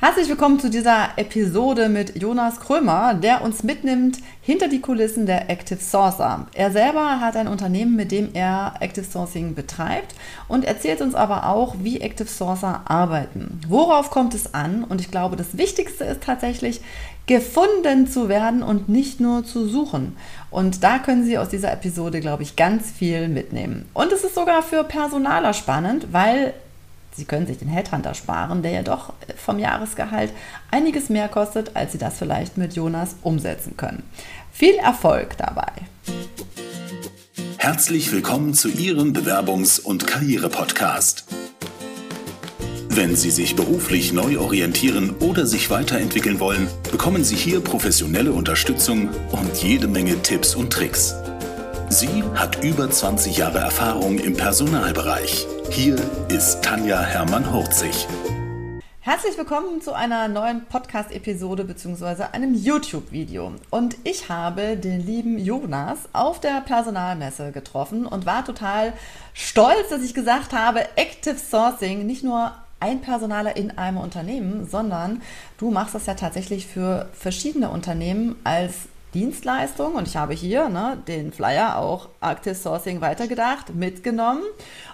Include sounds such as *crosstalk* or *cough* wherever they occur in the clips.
Herzlich willkommen zu dieser Episode mit Jonas Krömer, der uns mitnimmt hinter die Kulissen der Active Sourcer. Er selber hat ein Unternehmen, mit dem er Active Sourcing betreibt und erzählt uns aber auch, wie Active Sourcer arbeiten. Worauf kommt es an? Und ich glaube, das Wichtigste ist tatsächlich, gefunden zu werden und nicht nur zu suchen. Und da können Sie aus dieser Episode, glaube ich, ganz viel mitnehmen. Und es ist sogar für Personaler spannend, weil Sie können sich den Headhunter sparen, der ja doch vom Jahresgehalt einiges mehr kostet, als Sie das vielleicht mit Jonas umsetzen können. Viel Erfolg dabei! Herzlich willkommen zu Ihrem Bewerbungs- und Karriere-Podcast. Wenn Sie sich beruflich neu orientieren oder sich weiterentwickeln wollen, bekommen Sie hier professionelle Unterstützung und jede Menge Tipps und Tricks. Sie hat über 20 Jahre Erfahrung im Personalbereich. Hier ist Tanja Hermann-Hurzig. Herzlich willkommen zu einer neuen Podcast-Episode bzw. einem YouTube-Video. Und ich habe den lieben Jonas auf der Personalmesse getroffen und war total stolz, dass ich gesagt habe, Active Sourcing, nicht nur ein Personaler in einem Unternehmen, sondern du machst das ja tatsächlich für verschiedene Unternehmen als Dienstleistung und ich habe hier ne, den Flyer auch Active Sourcing weitergedacht, mitgenommen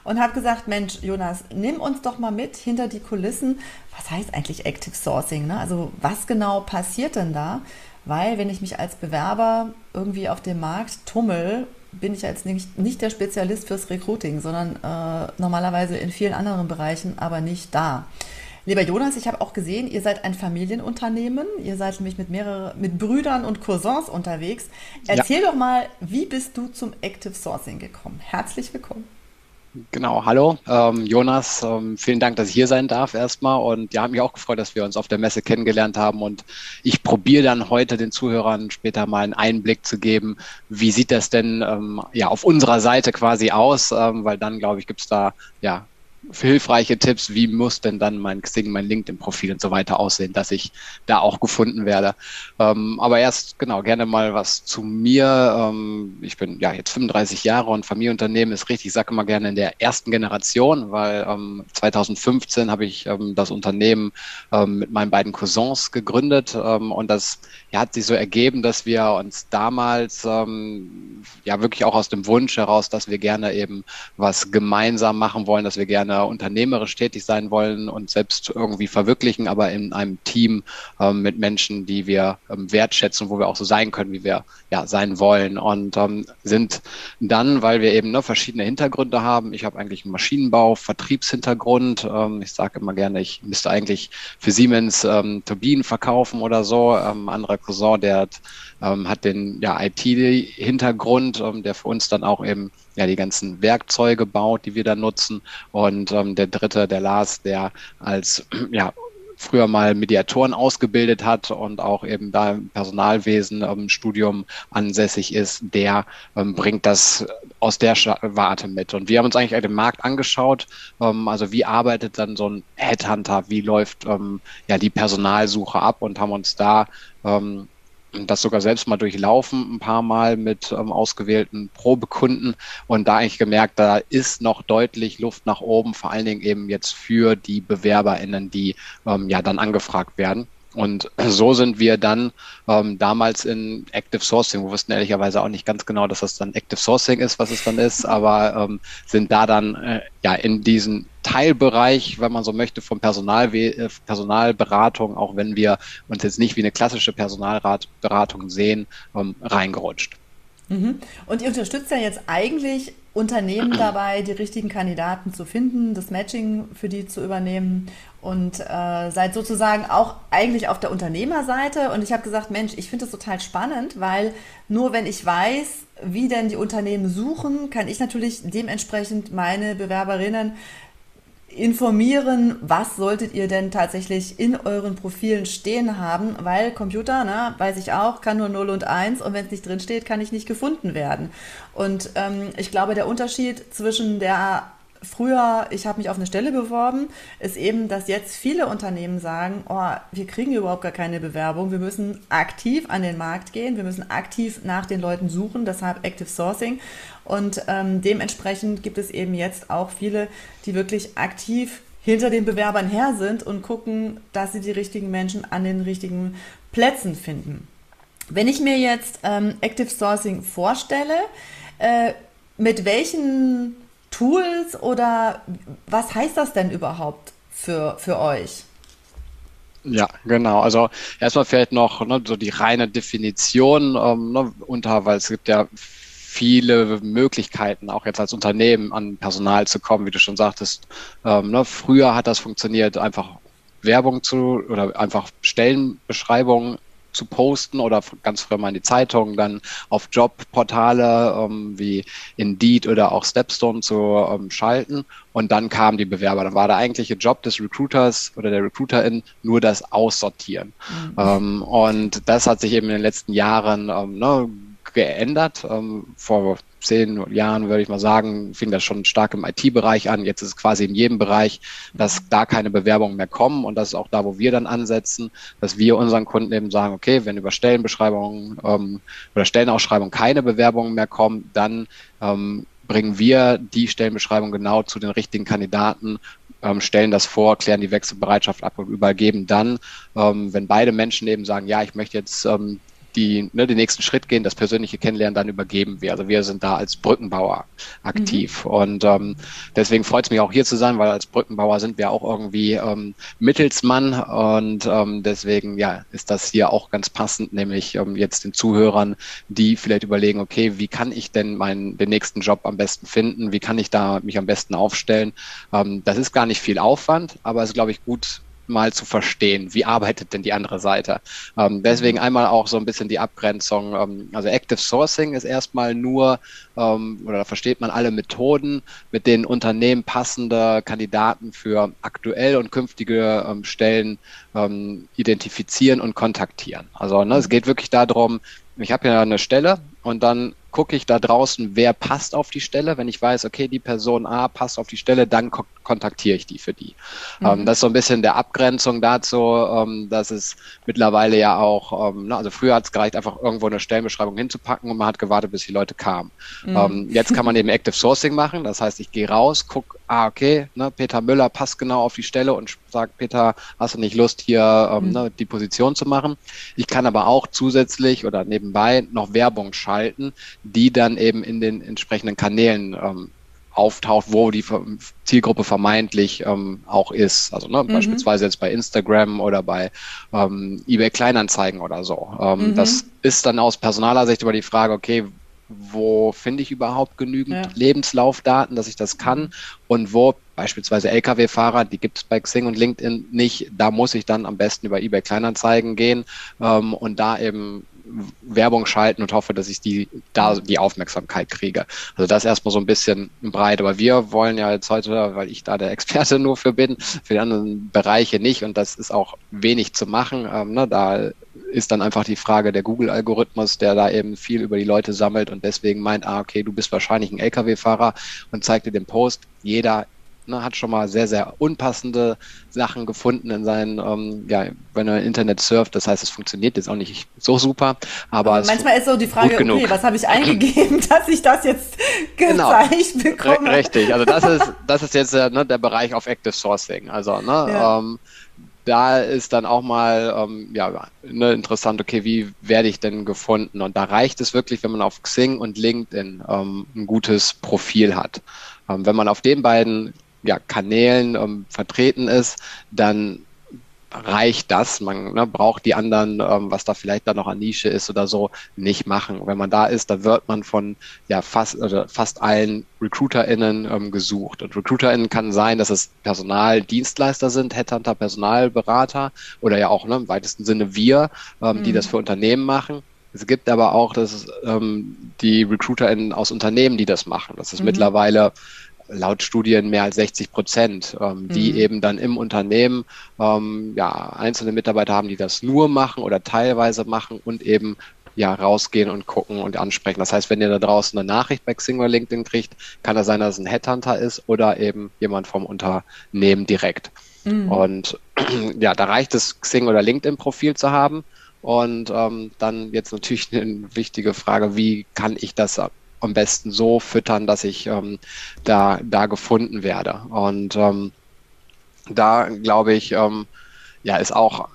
und habe gesagt, Mensch, Jonas, nimm uns doch mal mit hinter die Kulissen. Was heißt eigentlich Active Sourcing? Ne? Also was genau passiert denn da? Weil wenn ich mich als Bewerber irgendwie auf dem Markt tummel, bin ich jetzt nicht, nicht der Spezialist fürs Recruiting, sondern äh, normalerweise in vielen anderen Bereichen, aber nicht da. Lieber Jonas, ich habe auch gesehen, ihr seid ein Familienunternehmen. Ihr seid nämlich mit mehreren, mit Brüdern und Cousins unterwegs. Erzähl ja. doch mal, wie bist du zum Active Sourcing gekommen? Herzlich willkommen. Genau, hallo ähm, Jonas, ähm, vielen Dank, dass ich hier sein darf erstmal und ja, mich auch gefreut, dass wir uns auf der Messe kennengelernt haben und ich probiere dann heute den Zuhörern später mal einen Einblick zu geben, wie sieht das denn ähm, ja auf unserer Seite quasi aus, ähm, weil dann glaube ich gibt es da ja hilfreiche Tipps, wie muss denn dann mein Xing, mein LinkedIn-Profil und so weiter aussehen, dass ich da auch gefunden werde. Ähm, aber erst, genau, gerne mal was zu mir. Ähm, ich bin ja jetzt 35 Jahre und Familienunternehmen ist richtig, ich sage immer gerne in der ersten Generation, weil ähm, 2015 habe ich ähm, das Unternehmen ähm, mit meinen beiden Cousins gegründet ähm, und das ja, hat sich so ergeben, dass wir uns damals ja wirklich auch aus dem Wunsch heraus, dass wir gerne eben was gemeinsam machen wollen, dass wir gerne äh, unternehmerisch tätig sein wollen und selbst irgendwie verwirklichen, aber in einem Team ähm, mit Menschen, die wir ähm, wertschätzen, wo wir auch so sein können, wie wir ja sein wollen und ähm, sind dann, weil wir eben ne, verschiedene Hintergründe haben. Ich habe eigentlich einen Maschinenbau, Vertriebshintergrund. Ähm, ich sage immer gerne, ich müsste eigentlich für Siemens ähm, Turbinen verkaufen oder so. Ähm, anderer Cousin, der hat, ähm, hat den ja, IT-Hintergrund, ähm, der für uns dann auch eben ja die ganzen Werkzeuge baut, die wir da nutzen. Und ähm, der dritte, der Lars, der als *clears throat* ja früher mal Mediatoren ausgebildet hat und auch eben da im Personalwesen ähm, Studium ansässig ist, der ähm, bringt das aus der Warte mit. Und wir haben uns eigentlich den Markt angeschaut, ähm, also wie arbeitet dann so ein Headhunter, wie läuft ähm, ja die Personalsuche ab und haben uns da ähm, das sogar selbst mal durchlaufen, ein paar Mal mit ähm, ausgewählten Probekunden und da eigentlich gemerkt, da ist noch deutlich Luft nach oben, vor allen Dingen eben jetzt für die BewerberInnen, die ähm, ja dann angefragt werden. Und so sind wir dann ähm, damals in Active Sourcing, wir wussten ehrlicherweise auch nicht ganz genau, dass das dann Active Sourcing ist, was es dann ist, aber ähm, sind da dann äh, ja in diesen Teilbereich, wenn man so möchte, von Personalwe äh, Personalberatung, auch wenn wir uns jetzt nicht wie eine klassische Personalberatung sehen, ähm, reingerutscht. Mhm. Und ihr unterstützt ja jetzt eigentlich Unternehmen *clears throat* dabei, die richtigen Kandidaten zu finden, das Matching für die zu übernehmen und äh, seid sozusagen auch eigentlich auf der Unternehmerseite. Und ich habe gesagt, Mensch, ich finde das total spannend, weil nur wenn ich weiß, wie denn die Unternehmen suchen, kann ich natürlich dementsprechend meine Bewerberinnen informieren, was solltet ihr denn tatsächlich in euren Profilen stehen haben, weil Computer, ne, weiß ich auch, kann nur 0 und 1 und wenn es nicht drin steht, kann ich nicht gefunden werden. Und ähm, ich glaube, der Unterschied zwischen der früher, ich habe mich auf eine Stelle beworben, ist eben, dass jetzt viele Unternehmen sagen, oh, wir kriegen überhaupt gar keine Bewerbung, wir müssen aktiv an den Markt gehen, wir müssen aktiv nach den Leuten suchen, deshalb Active Sourcing. Und ähm, dementsprechend gibt es eben jetzt auch viele, die wirklich aktiv hinter den Bewerbern her sind und gucken, dass sie die richtigen Menschen an den richtigen Plätzen finden. Wenn ich mir jetzt ähm, Active Sourcing vorstelle, äh, mit welchen Tools oder was heißt das denn überhaupt für, für euch? Ja, genau. Also erstmal vielleicht noch ne, so die reine Definition ähm, ne, unter, weil es gibt ja viele Möglichkeiten, auch jetzt als Unternehmen an Personal zu kommen, wie du schon sagtest. Ähm, ne, früher hat das funktioniert, einfach Werbung zu oder einfach Stellenbeschreibungen zu posten oder ganz früher mal in die Zeitung, dann auf Jobportale ähm, wie Indeed oder auch Stepstone zu ähm, schalten und dann kamen die Bewerber. Dann war der eigentliche Job des Recruiters oder der Recruiterin nur das Aussortieren. Mhm. Ähm, und das hat sich eben in den letzten Jahren ähm, ne, geändert. Ähm, vor zehn Jahren, würde ich mal sagen, fing das schon stark im IT-Bereich an. Jetzt ist es quasi in jedem Bereich, dass da keine Bewerbungen mehr kommen. Und das ist auch da, wo wir dann ansetzen, dass wir unseren Kunden eben sagen, okay, wenn über Stellenbeschreibungen ähm, oder Stellenausschreibungen keine Bewerbungen mehr kommen, dann ähm, bringen wir die Stellenbeschreibung genau zu den richtigen Kandidaten, ähm, stellen das vor, klären die Wechselbereitschaft ab und übergeben dann, ähm, wenn beide Menschen eben sagen, ja, ich möchte jetzt die ne, den nächsten Schritt gehen, das persönliche Kennenlernen dann übergeben wir. Also wir sind da als Brückenbauer aktiv. Mhm. Und ähm, deswegen freut es mich auch hier zu sein, weil als Brückenbauer sind wir auch irgendwie ähm, Mittelsmann und ähm, deswegen ja ist das hier auch ganz passend, nämlich ähm, jetzt den Zuhörern, die vielleicht überlegen, okay, wie kann ich denn meinen den nächsten Job am besten finden? Wie kann ich da mich am besten aufstellen? Ähm, das ist gar nicht viel Aufwand, aber es ist glaube ich gut mal zu verstehen, wie arbeitet denn die andere Seite. Ähm, deswegen mhm. einmal auch so ein bisschen die Abgrenzung. Ähm, also Active Sourcing ist erstmal nur, ähm, oder da versteht man alle Methoden, mit denen Unternehmen passende Kandidaten für aktuell und künftige ähm, Stellen ähm, identifizieren und kontaktieren. Also ne, es mhm. geht wirklich darum, ich habe ja eine Stelle und dann gucke ich da draußen, wer passt auf die Stelle. Wenn ich weiß, okay, die Person A passt auf die Stelle, dann ko kontaktiere ich die für die. Mhm. Ähm, das ist so ein bisschen der Abgrenzung dazu, ähm, dass es mittlerweile ja auch, ähm, ne, also früher hat es gereicht, einfach irgendwo eine Stellenbeschreibung hinzupacken und man hat gewartet, bis die Leute kamen. Mhm. Ähm, jetzt kann man eben Active Sourcing machen. Das heißt, ich gehe raus, gucke, ah, okay, ne, Peter Müller passt genau auf die Stelle und sagt, Peter, hast du nicht Lust, hier ähm, mhm. ne, die Position zu machen? Ich kann aber auch zusätzlich oder nebenbei noch Werbung schalten, die dann eben in den entsprechenden Kanälen ähm, auftaucht, wo die Zielgruppe vermeintlich ähm, auch ist. Also ne, mhm. beispielsweise jetzt bei Instagram oder bei ähm, eBay Kleinanzeigen oder so. Ähm, mhm. Das ist dann aus personaler Sicht über die Frage, okay, wo finde ich überhaupt genügend ja. Lebenslaufdaten, dass ich das kann mhm. und wo beispielsweise Lkw-Fahrer, die gibt es bei Xing und LinkedIn nicht, da muss ich dann am besten über eBay Kleinanzeigen gehen ähm, und da eben Werbung schalten und hoffe, dass ich die da die Aufmerksamkeit kriege. Also das erstmal so ein bisschen breit. Aber wir wollen ja jetzt heute, weil ich da der Experte *laughs* nur für bin, für die anderen Bereiche nicht und das ist auch wenig zu machen. Ähm, ne, da ist dann einfach die Frage der Google-Algorithmus, der da eben viel über die Leute sammelt und deswegen meint, ah, okay, du bist wahrscheinlich ein Lkw-Fahrer und zeigt dir den Post. Jeder ne, hat schon mal sehr, sehr unpassende Sachen gefunden in seinen, ähm, ja, wenn er Internet surft. Das heißt, es funktioniert jetzt auch nicht so super. Aber, aber manchmal ist so die Frage, okay, was habe ich *clears throat* eingegeben, *laughs* dass ich das jetzt genau. gezeigt genau. bekomme? R richtig, also das ist, *laughs* das ist jetzt äh, ne, der Bereich auf Active Sourcing. Also, ne, ja. ähm, da ist dann auch mal ähm, ja, ne, interessant, okay, wie werde ich denn gefunden? Und da reicht es wirklich, wenn man auf Xing und LinkedIn ähm, ein gutes Profil hat. Ähm, wenn man auf den beiden ja, Kanälen ähm, vertreten ist, dann reicht das. Man ne, braucht die anderen, ähm, was da vielleicht dann noch an Nische ist oder so, nicht machen. Wenn man da ist, dann wird man von ja fast oder fast allen RecruiterInnen ähm, gesucht. Und RecruiterInnen kann sein, dass es Personaldienstleister sind, Headhunter, Personalberater oder ja auch ne, im weitesten Sinne wir, ähm, mhm. die das für Unternehmen machen. Es gibt aber auch das, ähm, die RecruiterInnen aus Unternehmen, die das machen. Das ist mhm. mittlerweile laut Studien mehr als 60 Prozent, ähm, die mhm. eben dann im Unternehmen ähm, ja einzelne Mitarbeiter haben, die das nur machen oder teilweise machen und eben ja rausgehen und gucken und ansprechen. Das heißt, wenn ihr da draußen eine Nachricht bei Xing oder LinkedIn kriegt, kann das sein, dass es ein Headhunter ist oder eben jemand vom Unternehmen direkt. Mhm. Und *clears throat* ja, da reicht es, Xing oder LinkedIn-Profil zu haben. Und ähm, dann jetzt natürlich eine wichtige Frage, wie kann ich das am besten so füttern, dass ich ähm, da, da gefunden werde. Und ähm, da glaube ich, ähm, ja, ist auch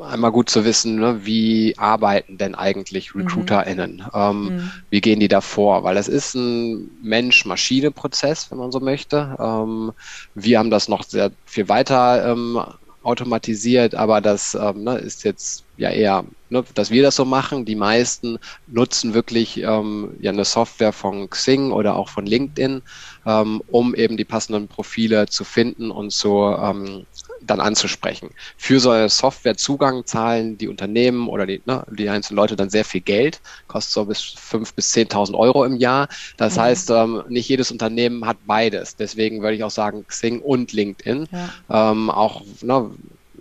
einmal gut zu wissen, ne, wie arbeiten denn eigentlich mhm. RecruiterInnen? Mhm. Ähm, mhm. Wie gehen die da vor? Weil es ist ein Mensch-Maschine-Prozess, wenn man so möchte. Ähm, wir haben das noch sehr viel weiter ähm, automatisiert, aber das ähm, ne, ist jetzt ja eher, ne, dass wir das so machen. Die meisten nutzen wirklich ähm, ja eine Software von Xing oder auch von LinkedIn, ähm, um eben die passenden Profile zu finden und zu ähm, dann anzusprechen. Für so eine Softwarezugang zahlen die Unternehmen oder die, ne, die einzelnen Leute dann sehr viel Geld, kostet so bis 5.000 bis 10.000 Euro im Jahr. Das mhm. heißt, ähm, nicht jedes Unternehmen hat beides. Deswegen würde ich auch sagen, Xing und LinkedIn. Ja. Ähm, auch ne,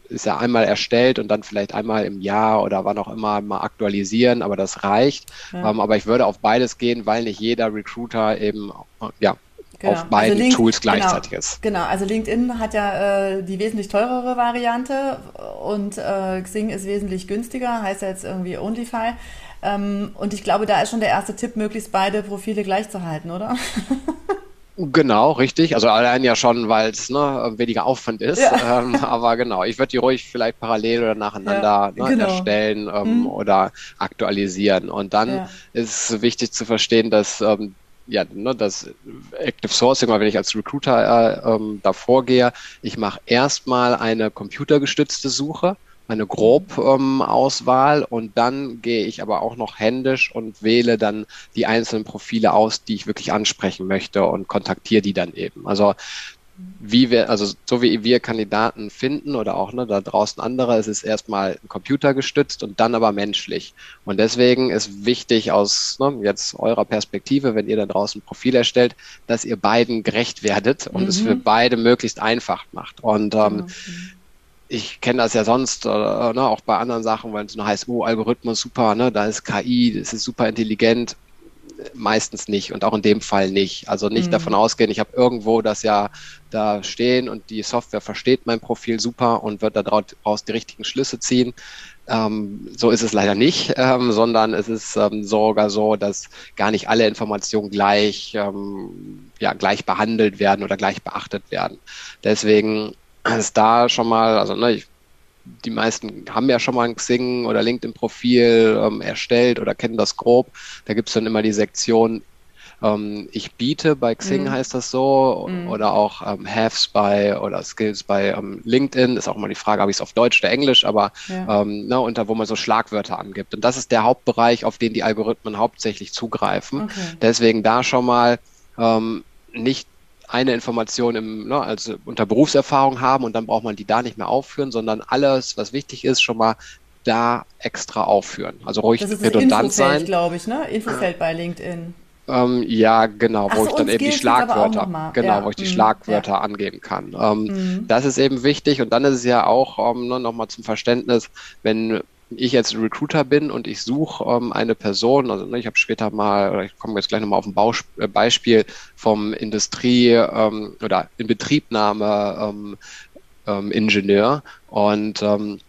ist ja einmal erstellt und dann vielleicht einmal im Jahr oder wann auch immer mal aktualisieren, aber das reicht. Ja. Ähm, aber ich würde auf beides gehen, weil nicht jeder Recruiter eben ja, genau. auf beiden also Link, Tools genau. gleichzeitig genau, ist. Genau, also LinkedIn hat ja äh, die wesentlich teurere Variante und äh, Xing ist wesentlich günstiger, heißt ja jetzt irgendwie OnlyFi. Ähm, und ich glaube, da ist schon der erste Tipp, möglichst beide Profile gleich zu halten, oder? *laughs* Genau, richtig. Also allein ja schon, weil es ne, weniger Aufwand ist. Ja. *laughs* Ähm, aber genau, ich würde die ruhig vielleicht parallel oder nacheinander ja, ne, genau. erstellen ähm, mhm. oder aktualisieren. Und dann ja. ist wichtig zu verstehen, dass ähm, ja, ne, das Active Sourcing, weil wenn ich als Recruiter äh, ähm, da vorgehe, ich mache erstmal eine computergestützte Suche, eine Grob-Auswahl ähm, und dann gehe ich aber auch noch händisch und wähle dann die einzelnen Profile aus, die ich wirklich ansprechen möchte und kontaktiere die dann eben. Also wie wir, also so wie wir Kandidaten finden oder auch ne, da draußen andere, es ist erstmal computergestützt und dann aber menschlich. Und deswegen ist wichtig aus ne, jetzt eurer Perspektive, wenn ihr da draußen ein Profil erstellt, dass ihr beiden gerecht werdet und mhm. es für beide möglichst einfach macht. Und ähm, genau. ich kenne das ja sonst, äh, ne, auch bei anderen Sachen, wenn es nur heißt, oh, Algorithmus super, ne, da ist KI, das ist super intelligent meistens nicht und auch in dem Fall nicht. Also nicht mhm. davon ausgehen, ich habe irgendwo das ja da stehen und die Software versteht mein Profil super und wird daraus die richtigen Schlüsse ziehen. Ähm, so ist es leider nicht, *laughs* ähm, sondern es ist ähm, sogar so, dass gar nicht alle Informationen gleich, ähm, ja, gleich behandelt werden oder gleich beachtet werden. Deswegen ist da schon mal, also ne, ich die meisten haben ja schon mal ein Xing oder LinkedIn-Profil ähm, erstellt oder kennen das grob. Da gibt es dann immer die Sektion ähm, ich biete bei Xing mhm. heißt das so mhm. oder auch ähm, Haves bei oder Skills bei ähm, LinkedIn ist auch immer die Frage, habe ich es auf Deutsch oder Englisch, aber ja. ähm, ne, unter wo man so Schlagwörter angibt. Und das ist der Hauptbereich, auf den die Algorithmen hauptsächlich zugreifen. Okay. Deswegen da schon mal ähm, nicht eine Information im, ne, also unter Berufserfahrung haben und dann braucht man die da nicht mehr aufführen, sondern alles, was wichtig ist, schon mal da extra aufführen. Also ruhig das ist redundant Infofeld, sein. glaube ich, ne? Infofeld bei LinkedIn. Ähm, ja, genau, wo so, ich dann eben die Schlagwörter, genau, ja. wo ich die mhm. Schlagwörter ja. angeben kann. Ähm, mhm. Das ist eben wichtig und dann ist es ja auch ähm, ne, nochmal zum Verständnis, wenn ich jetzt Recruiter bin und ich suche ähm, eine Person, also ne, ich habe später mal, oder ich komme jetzt gleich nochmal auf ein Baus äh, Beispiel vom Industrie- ähm, oder Inbetriebnahme ähm, ähm, und ähm,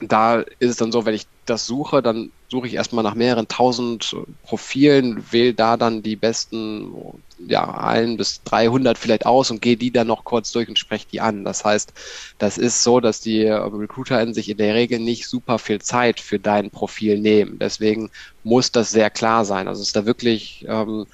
da ist es dann so, wenn ich das suche, dann suche ich erstmal nach mehreren tausend Profilen, wähle da dann die besten, ja, ein bis 300 vielleicht aus und gehe die dann noch kurz durch und spreche die an. Das heißt, das ist so, dass die RecruiterInnen sich in der Regel nicht super viel Zeit für dein Profil nehmen. Deswegen muss das sehr klar sein. Also ist da wirklich, ähm,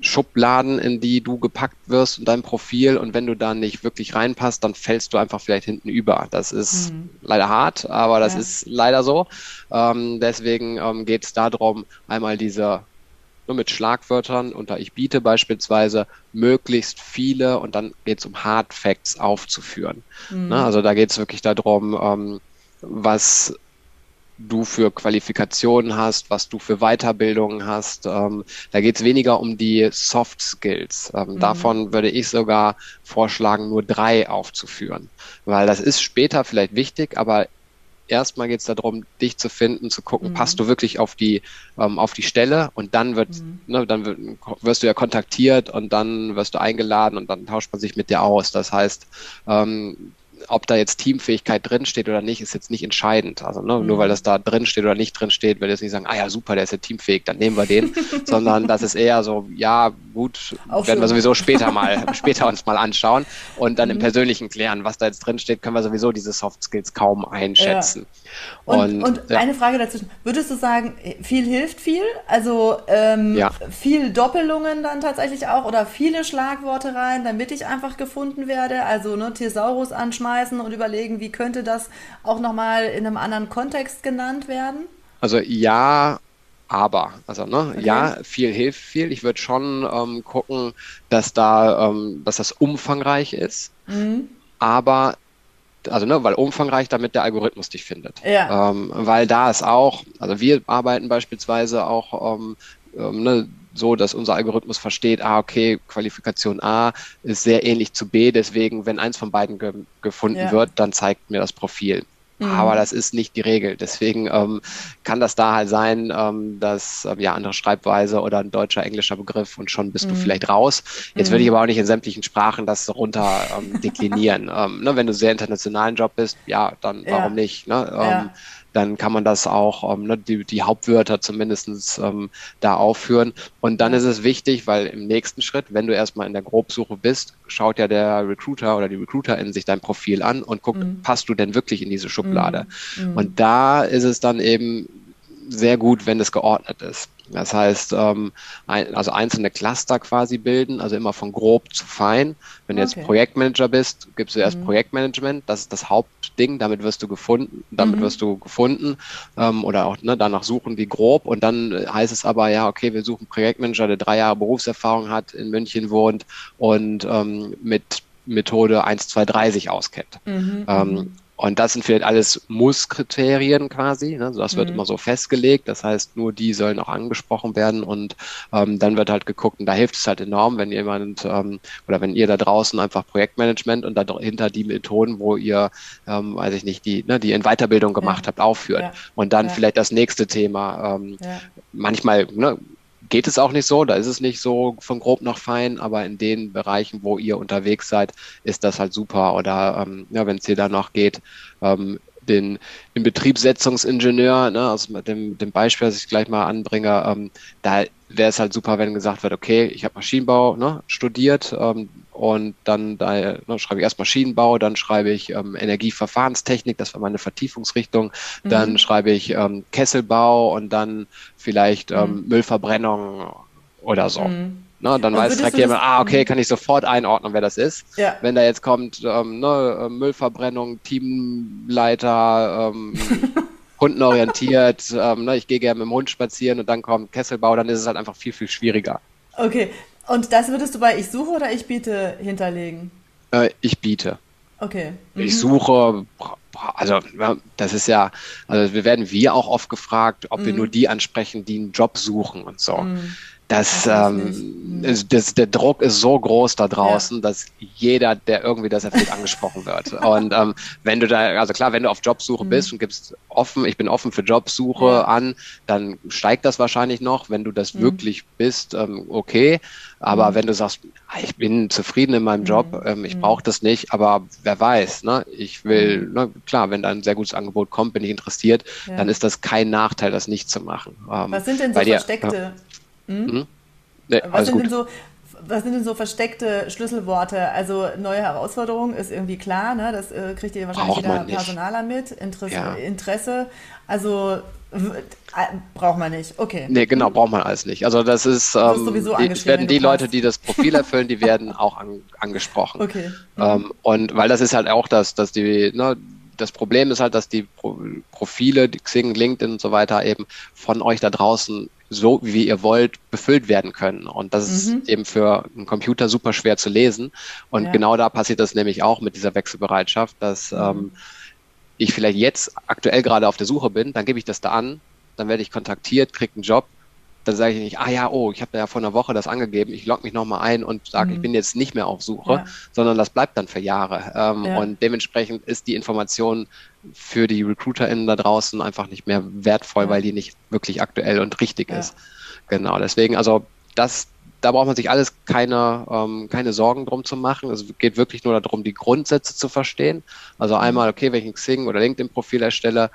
Schubladen, in die du gepackt wirst und dein Profil und wenn du da nicht wirklich reinpasst, dann fällst du einfach vielleicht hinten über. Das ist mhm. leider hart, aber das ja. ist leider so. Ähm, deswegen ähm, geht es darum, einmal diese nur mit Schlagwörtern unter ich biete beispielsweise möglichst viele und dann geht es um Hard Facts aufzuführen. Mhm. Ne? Also da geht es wirklich darum, ähm, was du für Qualifikationen hast, was du für Weiterbildungen hast. Ähm, da geht es weniger um die Soft Skills. Ähm, mhm. Davon würde ich sogar vorschlagen, nur drei aufzuführen, weil das ist später vielleicht wichtig, aber erstmal geht es darum, dich zu finden, zu gucken, mhm. passt du wirklich auf die ähm, auf die Stelle und dann wird, mhm. ne, dann wird, wirst du ja kontaktiert und dann wirst du eingeladen und dann tauscht man sich mit dir aus. Das heißt, ähm, ob da jetzt Teamfähigkeit drinsteht oder nicht, ist jetzt nicht entscheidend. Also ne, mhm. nur weil das da drin steht oder nicht drin steht, will jetzt nicht sagen, ah ja, super, der ist ja teamfähig, dann nehmen wir den, *laughs* sondern das ist eher so, ja, gut, Auch werden schön. wir sowieso später mal, *laughs* später uns mal anschauen und dann mhm. im Persönlichen klären, was da jetzt drin steht, können wir sowieso diese Soft Skills kaum einschätzen. Ja. Und, und, und ja. eine Frage dazwischen, würdest du sagen, viel hilft viel? Also ähm, ja. viel Doppelungen dann tatsächlich auch oder viele Schlagworte rein, damit ich einfach gefunden werde? Also ne, Thesaurus anschmeißen und überlegen, wie könnte das auch nochmal in einem anderen Kontext genannt werden? Also ja, aber. Also ne, okay. ja, viel hilft viel. Ich würde schon ähm, gucken, dass da, ähm, dass das umfangreich ist. Mhm. Aber also ne, weil umfangreich, damit der Algorithmus dich findet. Ja. Ähm, weil da ist auch, also wir arbeiten beispielsweise auch ähm, ähm, ne, so, dass unser Algorithmus versteht, ah, okay, Qualifikation A ist sehr ähnlich zu B, deswegen, wenn eins von beiden ge gefunden ja. wird, dann zeigt mir das Profil. Mhm. Aber das ist nicht die Regel. Deswegen ähm, kann das da halt sein, ähm, dass ähm, ja andere Schreibweise oder ein deutscher, englischer Begriff und schon bist mhm. du vielleicht raus. Jetzt mhm. würde ich aber auch nicht in sämtlichen Sprachen das runter ähm, deklinieren. *laughs* ähm, ne, wenn du sehr internationalen Job bist, ja, dann ja. warum nicht? Ne? Ja. Dann kann man das auch, ähm, ne, die, die Hauptwörter zumindestens ähm, da aufführen. Und dann ist es wichtig, weil im nächsten Schritt, wenn du erstmal in der Grobsuche bist, schaut ja der Recruiter oder die Recruiterin sich dein Profil an und guckt, mhm. passt du denn wirklich in diese Schublade? Mhm. Und da ist es dann eben sehr gut, wenn es geordnet ist. Das heißt, ähm, ein, also einzelne Cluster quasi bilden, also immer von grob zu fein. Wenn du okay. jetzt Projektmanager bist, gibst du erst mhm. Projektmanagement, das ist das Hauptding, damit wirst du gefunden, damit mhm. wirst du gefunden ähm, oder auch ne, danach suchen die grob und dann heißt es aber, ja, okay, wir suchen Projektmanager, der drei Jahre Berufserfahrung hat, in München wohnt und ähm, mit Methode 1, 2, 3 sich auskennt. Mhm. Ähm, mhm. Und das sind vielleicht alles Muss-Kriterien quasi. Ne? Also das wird mhm. immer so festgelegt. Das heißt, nur die sollen auch angesprochen werden. Und ähm, dann wird halt geguckt, und da hilft es halt enorm, wenn jemand ähm, oder wenn ihr da draußen einfach Projektmanagement und dahinter die Methoden, wo ihr, ähm, weiß ich nicht, die, ne, die in Weiterbildung gemacht ja. habt, aufführt. Ja. Und dann ja. vielleicht das nächste Thema. Ähm, manchmal, ne, geht es auch nicht so, da ist es nicht so von grob nach fein, aber in den Bereichen, wo ihr unterwegs seid, ist das halt super. Oder ähm, ja, wenn es hier dann noch geht, ähm, den, Betriebssetzungsingenieur, ne, also mit dem, dem Beispiel, das ich gleich mal anbringe, ähm, da wäre es halt super, wenn gesagt wird, okay, ich habe Maschinenbau ne, studiert ähm, und dann da, ne, schreibe ich erst Maschinenbau, dann schreibe ich ähm, Energieverfahrenstechnik, das war meine Vertiefungsrichtung, mhm. dann schreibe ich ähm, Kesselbau und dann vielleicht ähm, mhm. Müllverbrennung oder so. Mhm. Ne, dann und weiß direkt jemand, ah, okay, kann ich sofort einordnen, wer das ist. Ja. Wenn da jetzt kommt, ähm, ne, Müllverbrennung, Teamleiter, ähm, *laughs* kundenorientiert, ähm, ne, ich gehe gerne mit dem Hund spazieren und dann kommt Kesselbau, dann ist es halt einfach viel, viel schwieriger. Okay, und das würdest du bei Ich suche oder Ich biete hinterlegen? Äh, ich biete. Okay. Mhm. Ich suche, also das ist ja, also wir werden wir auch oft gefragt, ob mhm. wir nur die ansprechen, die einen Job suchen und so. Mhm. Das, ähm, ist, das, der Druck ist so groß da draußen, ja. dass jeder, der irgendwie das erfüllt, angesprochen wird. *laughs* Und ähm, wenn du da, also klar, wenn du auf Jobsuche mhm. bist und gibst offen, ich bin offen für Jobsuche ja. an, dann steigt das wahrscheinlich noch. Wenn du das mhm. wirklich bist, ähm, okay. Aber mhm. wenn du sagst, ah, ich bin zufrieden in meinem Job, mhm. ähm, ich mhm. brauche das nicht, aber wer weiß, ne? Ich will, mhm. ne, klar, wenn da ein sehr gutes Angebot kommt, bin ich interessiert, ja. dann ist das kein Nachteil, das nicht zu machen. Ähm, Was sind denn so versteckte hm? Mhm. Nee, was, sind denn so, was sind denn so versteckte Schlüsselworte? Also neue Herausforderung ist irgendwie klar, ne? das äh, kriegt ihr wahrscheinlich Braucht jeder Personaler mit. Interesse, ja. Interesse also äh, braucht man nicht, okay. Nee, genau, braucht man alles nicht. Also das ist, ähm, sowieso die, werden die Leute, die das Profil erfüllen, die werden auch an, angesprochen. Okay. Mhm. Ähm, und weil das ist halt auch das, dass die, ne, das Problem ist halt, dass die Profile, die Xing, LinkedIn und so weiter eben von euch da draußen so, wie ihr wollt, befüllt werden können. Und das mhm. ist eben für einen Computer super schwer zu lesen. Und ja. genau da passiert das nämlich auch mit dieser Wechselbereitschaft, dass mhm. ähm, ich vielleicht jetzt aktuell gerade auf der Suche bin, dann gebe ich das da an, dann werde ich kontaktiert, kriege einen Job dann sage ich nicht, ah ja, oh, ich habe ja vor einer Woche das angegeben, ich logge mich nochmal ein und sage, mhm. ich bin jetzt nicht mehr auf Suche, ja. sondern das bleibt dann für Jahre. Ähm, ja. Und dementsprechend ist die Information für die RecruiterInnen da draußen einfach nicht mehr wertvoll, ja. weil die nicht wirklich aktuell und richtig ist. Genau, deswegen, also das da braucht man sich alles keine, ähm, keine Sorgen drum zu machen. Es geht wirklich nur darum, die Grundsätze zu verstehen. Also mhm. einmal, okay, wenn ich ein Xing oder LinkedIn-Profil erstelle,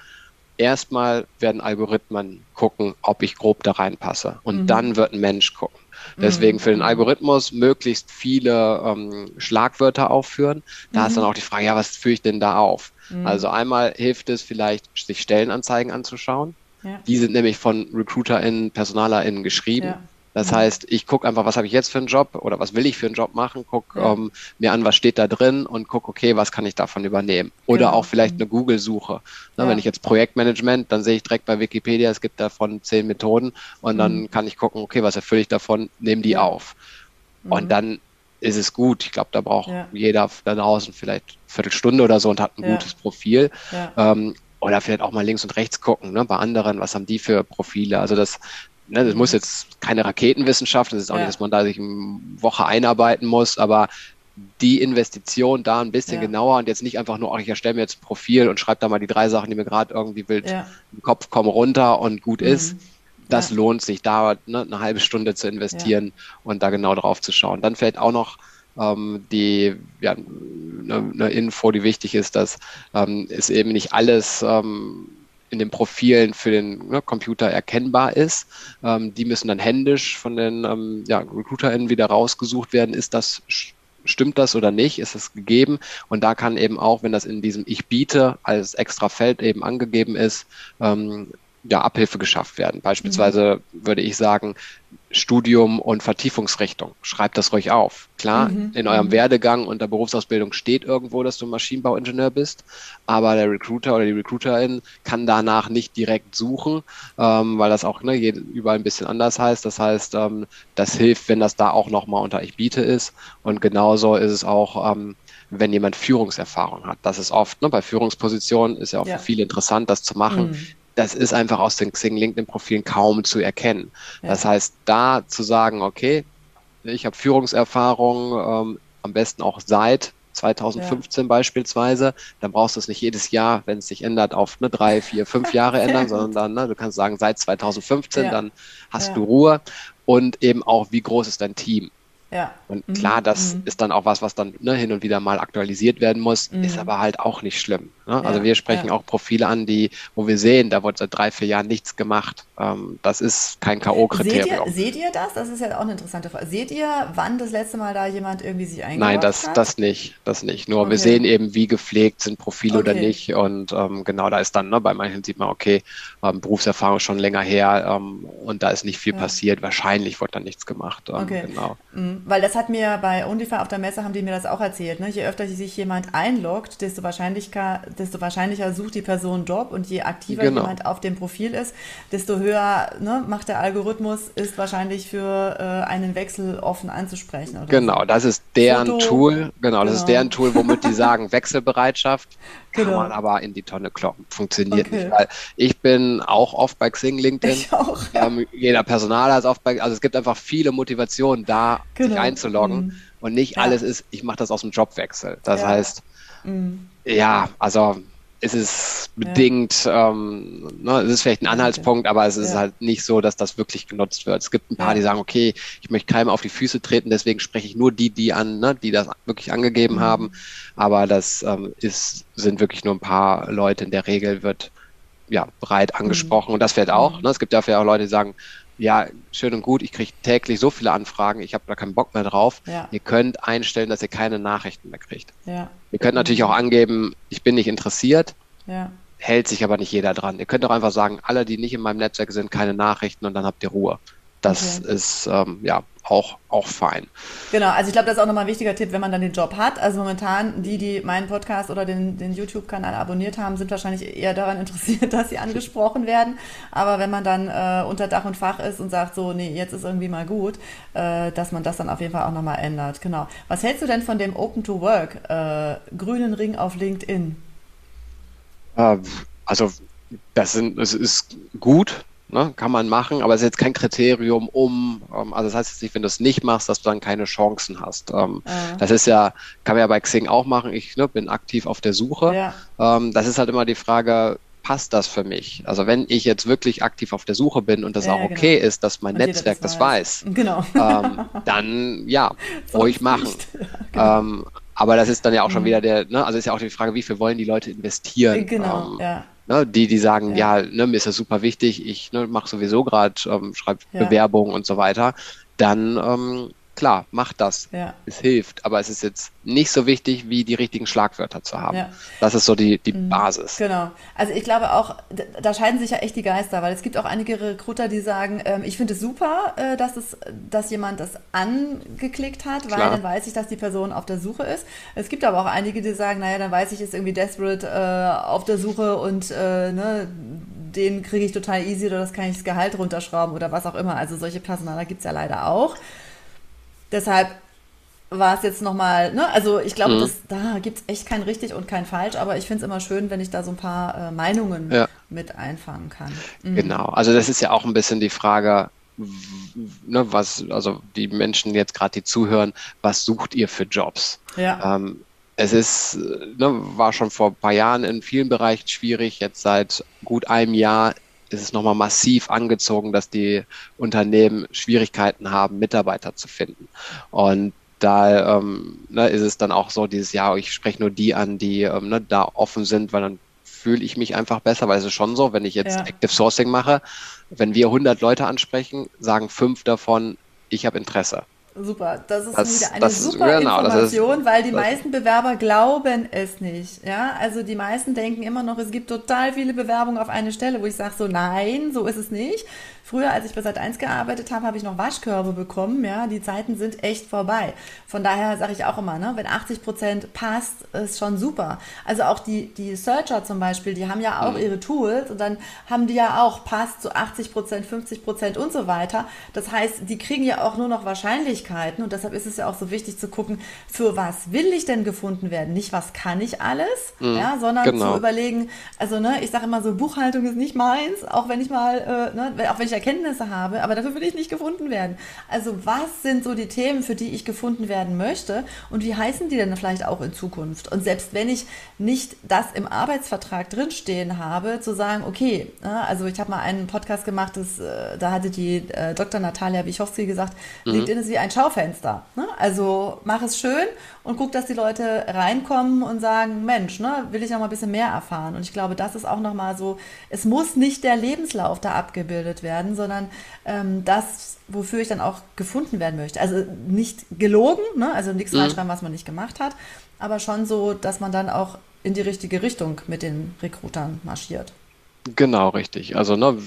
erstmal werden Algorithmen gucken, ob ich grob da reinpasse. Und mhm. dann wird ein Mensch gucken. Deswegen für den mhm. Algorithmus möglichst viele ähm, Schlagwörter aufführen. Da mhm. ist dann auch die Frage, ja, was führe ich denn da auf? Mhm. Also einmal hilft es vielleicht, sich Stellenanzeigen anzuschauen. Ja. Die sind nämlich von RecruiterInnen, PersonalerInnen geschrieben. Ja. Das mhm. heißt, ich gucke einfach, was habe ich jetzt für einen Job oder was will ich für einen Job machen, gucke ja. ähm, mir an, was steht da drin und gucke, okay, was kann ich davon übernehmen. Oder genau. auch vielleicht mhm. eine Google-Suche. Ne, ja. Wenn ich jetzt Projektmanagement, dann sehe ich direkt bei Wikipedia, es gibt davon zehn Methoden und mhm. dann kann ich gucken, okay, was erfülle ich davon, nehme die ja. auf. Und mhm. dann ist es gut. Ich glaube, da braucht jeder da draußen vielleicht eine Viertelstunde oder so und hat ein gutes Profil. Ähm, oder vielleicht auch mal links und rechts gucken, ne, bei anderen, was haben die für Profile. Also das, ne, das muss jetzt keine Raketenwissenschaft, das ist auch ja. nicht, dass man da sich eine Woche einarbeiten muss, aber die Investition da ein bisschen ja. genauer und jetzt nicht einfach nur, ach, ich erstelle mir jetzt ein Profil und schreibe da mal die drei Sachen, die mir gerade irgendwie wild ja. im Kopf kommen, runter und gut mhm. ist. Das ja. lohnt sich, da ne, eine halbe Stunde zu investieren und da genau drauf zu schauen. Dann vielleicht auch noch ähm, die eine, eine Info, die wichtig ist, dass ähm, es eben nicht alles ähm, in den Profilen für den ne, Computer erkennbar ist. Ähm, die müssen dann händisch von den ähm, ja, RecruiterInnen wieder rausgesucht werden. Ist das stimmt das oder nicht, ist es gegeben. Und da kann eben auch, wenn das in diesem Ich biete als extra Feld eben angegeben ist, ähm, ja, Abhilfe geschafft werden. Beispielsweise mhm. würde ich sagen, Studium und Vertiefungsrichtung. Schreibt das ruhig auf. Klar, mhm. in eurem mhm. Werdegang und der Berufsausbildung steht irgendwo, dass du Maschinenbauingenieur bist, aber der Recruiter oder die Recruiterin kann danach nicht direkt suchen, ähm, weil das auch ne, überall ein bisschen anders heißt. Das heißt, ähm, das hilft, wenn das da auch nochmal unter Ich biete ist. Und genauso ist es auch, ähm, wenn jemand Führungserfahrung hat. Das ist oft, ne, bei Führungspositionen ist ja auch ja. für viele interessant, das zu machen. Mhm das ist einfach aus den Xing LinkedIn-Profilen kaum zu erkennen. Ja. Das heißt, da zu sagen, okay, ich habe Führungserfahrung, ähm, am besten auch seit 2015 ja. beispielsweise, dann brauchst du es nicht jedes Jahr, wenn es sich ändert, auf ne, drei, vier, fünf Jahre *laughs* ändern, sondern dann, ne, du kannst sagen, seit 2015, ja. dann hast du Ruhe und eben auch, wie groß ist dein Team? Ja. Und mhm. klar, das mhm. ist dann auch was, was dann ne, hin und wieder mal aktualisiert werden muss, mhm. ist aber halt auch nicht schlimm. Ne? Also ja, also wir sprechen ja. auch Profile an, die, wo wir sehen, da wurde seit drei, vier Jahren nichts gemacht. Ähm, das ist kein K.O.-Kriterium. Seht, seht, ihr das? Das ist ja auch eine interessante Frage. Seht ihr, wann das letzte Mal da jemand irgendwie sich eingeloggt Nein, das, hat? das nicht. Das nicht. Nur okay. wir sehen eben, wie gepflegt sind Profile okay. oder nicht. Und ähm, genau da ist dann, ne, bei manchen sieht man, okay, ähm, Berufserfahrung schon länger her ähm, und da ist nicht viel ja. passiert. Wahrscheinlich wurde dann nichts gemacht. Ähm, okay. Genau. Mhm. Weil das hat mir bei Undify auf der Messe haben die mir das auch erzählt. Ne? Je öfter sich jemand einloggt, desto wahrscheinlicher, desto wahrscheinlicher sucht die Person einen Job und je aktiver genau. jemand auf dem Profil ist, desto höher ne, macht der Algorithmus, ist wahrscheinlich für äh, einen Wechsel offen anzusprechen. genau, so. das ist deren Foto. Tool. Genau, das genau. ist deren Tool, womit die *laughs* sagen Wechselbereitschaft. Genau. Kann man aber in die Tonne kloppen. Funktioniert okay. nicht. Weil ich bin auch oft bei Xing, LinkedIn. Ich auch. Ähm, jeder Personaler ist oft bei, also es gibt einfach viele Motivationen, da genau. sich einzuloggen. Mhm. Und nicht ja. alles ist, ich mache das aus dem Jobwechsel. Das ja. heißt, mhm. Ja, also es ist bedingt, ja. ähm, ne, es ist vielleicht ein Anhaltspunkt, aber es ist ja. halt nicht so, dass das wirklich genutzt wird. Es gibt ein paar, ja. die sagen, okay, ich möchte keinem auf die Füße treten, deswegen spreche ich nur die, die an, ne, die das wirklich angegeben mhm. haben. Aber das ähm, ist, sind wirklich nur ein paar Leute. In der Regel wird ja breit angesprochen mhm. und das fällt auch. Mhm. Ne, es gibt dafür auch Leute, die sagen, ja, schön und gut, ich kriege täglich so viele Anfragen, ich habe da keinen Bock mehr drauf. Ja. Ihr könnt einstellen, dass ihr keine Nachrichten mehr kriegt. Ja. Ihr könnt natürlich auch angeben, ich bin nicht interessiert. Ja. Hält sich aber nicht jeder dran. Ihr könnt auch einfach sagen, alle, die nicht in meinem Netzwerk sind, keine Nachrichten und dann habt ihr Ruhe. Das okay. ist ähm, ja auch, auch fein. Genau, also ich glaube, das ist auch nochmal ein wichtiger Tipp, wenn man dann den Job hat. Also momentan, die, die meinen Podcast oder den, den YouTube-Kanal abonniert haben, sind wahrscheinlich eher daran *laughs* interessiert, dass sie angesprochen werden. Aber wenn man dann äh, unter Dach und Fach ist und sagt, so, nee, jetzt ist irgendwie mal gut, äh, dass man das dann auf jeden Fall auch nochmal ändert. Genau. Was hältst du denn von dem Open to Work, äh, grünen Ring auf LinkedIn? Äh, also, das, sind, das ist gut, Ne, kann man machen, aber es ist jetzt kein Kriterium, um, ähm, also das heißt jetzt nicht, wenn du es nicht machst, dass du dann keine Chancen hast. Ähm, ja. Das ist ja, kann man ja bei Xing auch machen. Ich ne, bin aktiv auf der Suche. Ja. Ähm, das ist halt immer die Frage, passt das für mich? Also wenn ich jetzt wirklich aktiv auf der Suche bin und das ja, auch okay genau. ist, dass mein und Netzwerk das weiß, das weiß genau. ähm, dann ja, *laughs* ruhig machen. *laughs* Ja, genau. ähm, aber das ist dann ja auch schon mhm. wieder der, ne, also ist ja auch die Frage, wie viel wollen die Leute investieren? Genau, ähm, ja. Ne, die, die sagen, ja, ja ne, mir ist das super wichtig, ich ne, mache sowieso gerade, ähm, schreibe Bewerbungen und so weiter, dann ähm, klar, macht das. Ja. Es hilft, aber es ist jetzt nicht so wichtig, wie die richtigen Schlagwörter zu haben. Ja. Das ist so die, die mhm. Basis. Genau. Also ich glaube auch, da scheiden sich ja echt die Geister, weil es gibt auch einige Recruiter, die sagen, ähm, ich finde es super, äh, dass, es, dass jemand das angeklickt hat, weil Klar. dann weiß ich, dass die Person auf der Suche ist. Es gibt aber auch einige, die sagen, naja, dann weiß ich, ist irgendwie desperate äh, auf der Suche und äh, ne, den kriege ich total easy oder das kann ich das Gehalt runterschrauben oder was auch immer. Also solche Personaler gibt es ja leider auch. Deshalb war es jetzt nochmal, ne? Also ich glaube, mhm. da gibt es echt kein richtig und kein falsch, aber ich finde es immer schön, wenn ich da so ein paar äh, Meinungen ja. mit einfangen kann. Mhm. Genau, also das ist ja auch ein bisschen die Frage, ne, was, also die Menschen jetzt gerade, die zuhören, was sucht ihr für Jobs? Ja. Ähm, es ist, ne, war schon vor ein paar Jahren in vielen Bereichen schwierig, jetzt seit gut einem Jahr ist es nochmal massiv angezogen, dass die Unternehmen Schwierigkeiten haben, Mitarbeiter zu finden. Und da ähm, ne, ist es dann auch so dieses Jahr, ich spreche nur die an, die ähm, ne, da offen sind, weil dann fühle ich mich einfach besser, weil es ist schon so, wenn ich jetzt ja. Active Sourcing mache, wenn wir 100 Leute ansprechen, sagen fünf davon, ich habe Interesse. Super, das ist das, wieder eine super genau, Information, ist, weil die meisten Bewerber glauben es nicht. Ja, also die meisten denken immer noch, es gibt total viele Bewerbungen auf eine Stelle, wo ich sage so, nein, so ist es nicht. Früher, als ich bei Sat1 gearbeitet habe, habe ich noch Waschkörbe bekommen. Ja, die Zeiten sind echt vorbei. Von daher sage ich auch immer, ne, wenn 80 Prozent passt, ist schon super. Also auch die, die Searcher zum Beispiel, die haben ja auch mhm. ihre Tools und dann haben die ja auch passt zu 80 Prozent, 50 Prozent und so weiter. Das heißt, die kriegen ja auch nur noch Wahrscheinlichkeiten und deshalb ist es ja auch so wichtig zu gucken, für was will ich denn gefunden werden? Nicht, was kann ich alles, mhm. ja, sondern genau. zu überlegen, also ne, ich sage immer so, Buchhaltung ist nicht meins, auch wenn ich mal, äh, ne, auch wenn ich Erkenntnisse habe, aber dafür will ich nicht gefunden werden. Also was sind so die Themen, für die ich gefunden werden möchte und wie heißen die denn vielleicht auch in Zukunft? Und selbst wenn ich nicht das im Arbeitsvertrag drinstehen habe, zu sagen, okay, also ich habe mal einen Podcast gemacht, das, äh, da hatte die äh, Dr. Natalia Wichowski gesagt, mhm. LinkedIn ist wie ein Schaufenster. Ne? Also mach es schön und guck, dass die Leute reinkommen und sagen, Mensch, ne, will ich noch mal ein bisschen mehr erfahren. Und ich glaube, das ist auch noch mal so, es muss nicht der Lebenslauf da abgebildet werden, werden, sondern ähm, das, wofür ich dann auch gefunden werden möchte. Also nicht gelogen, ne? also nichts mhm. reinschreiben, was man nicht gemacht hat, aber schon so, dass man dann auch in die richtige Richtung mit den Rekrutern marschiert. Genau, richtig. Also, ne,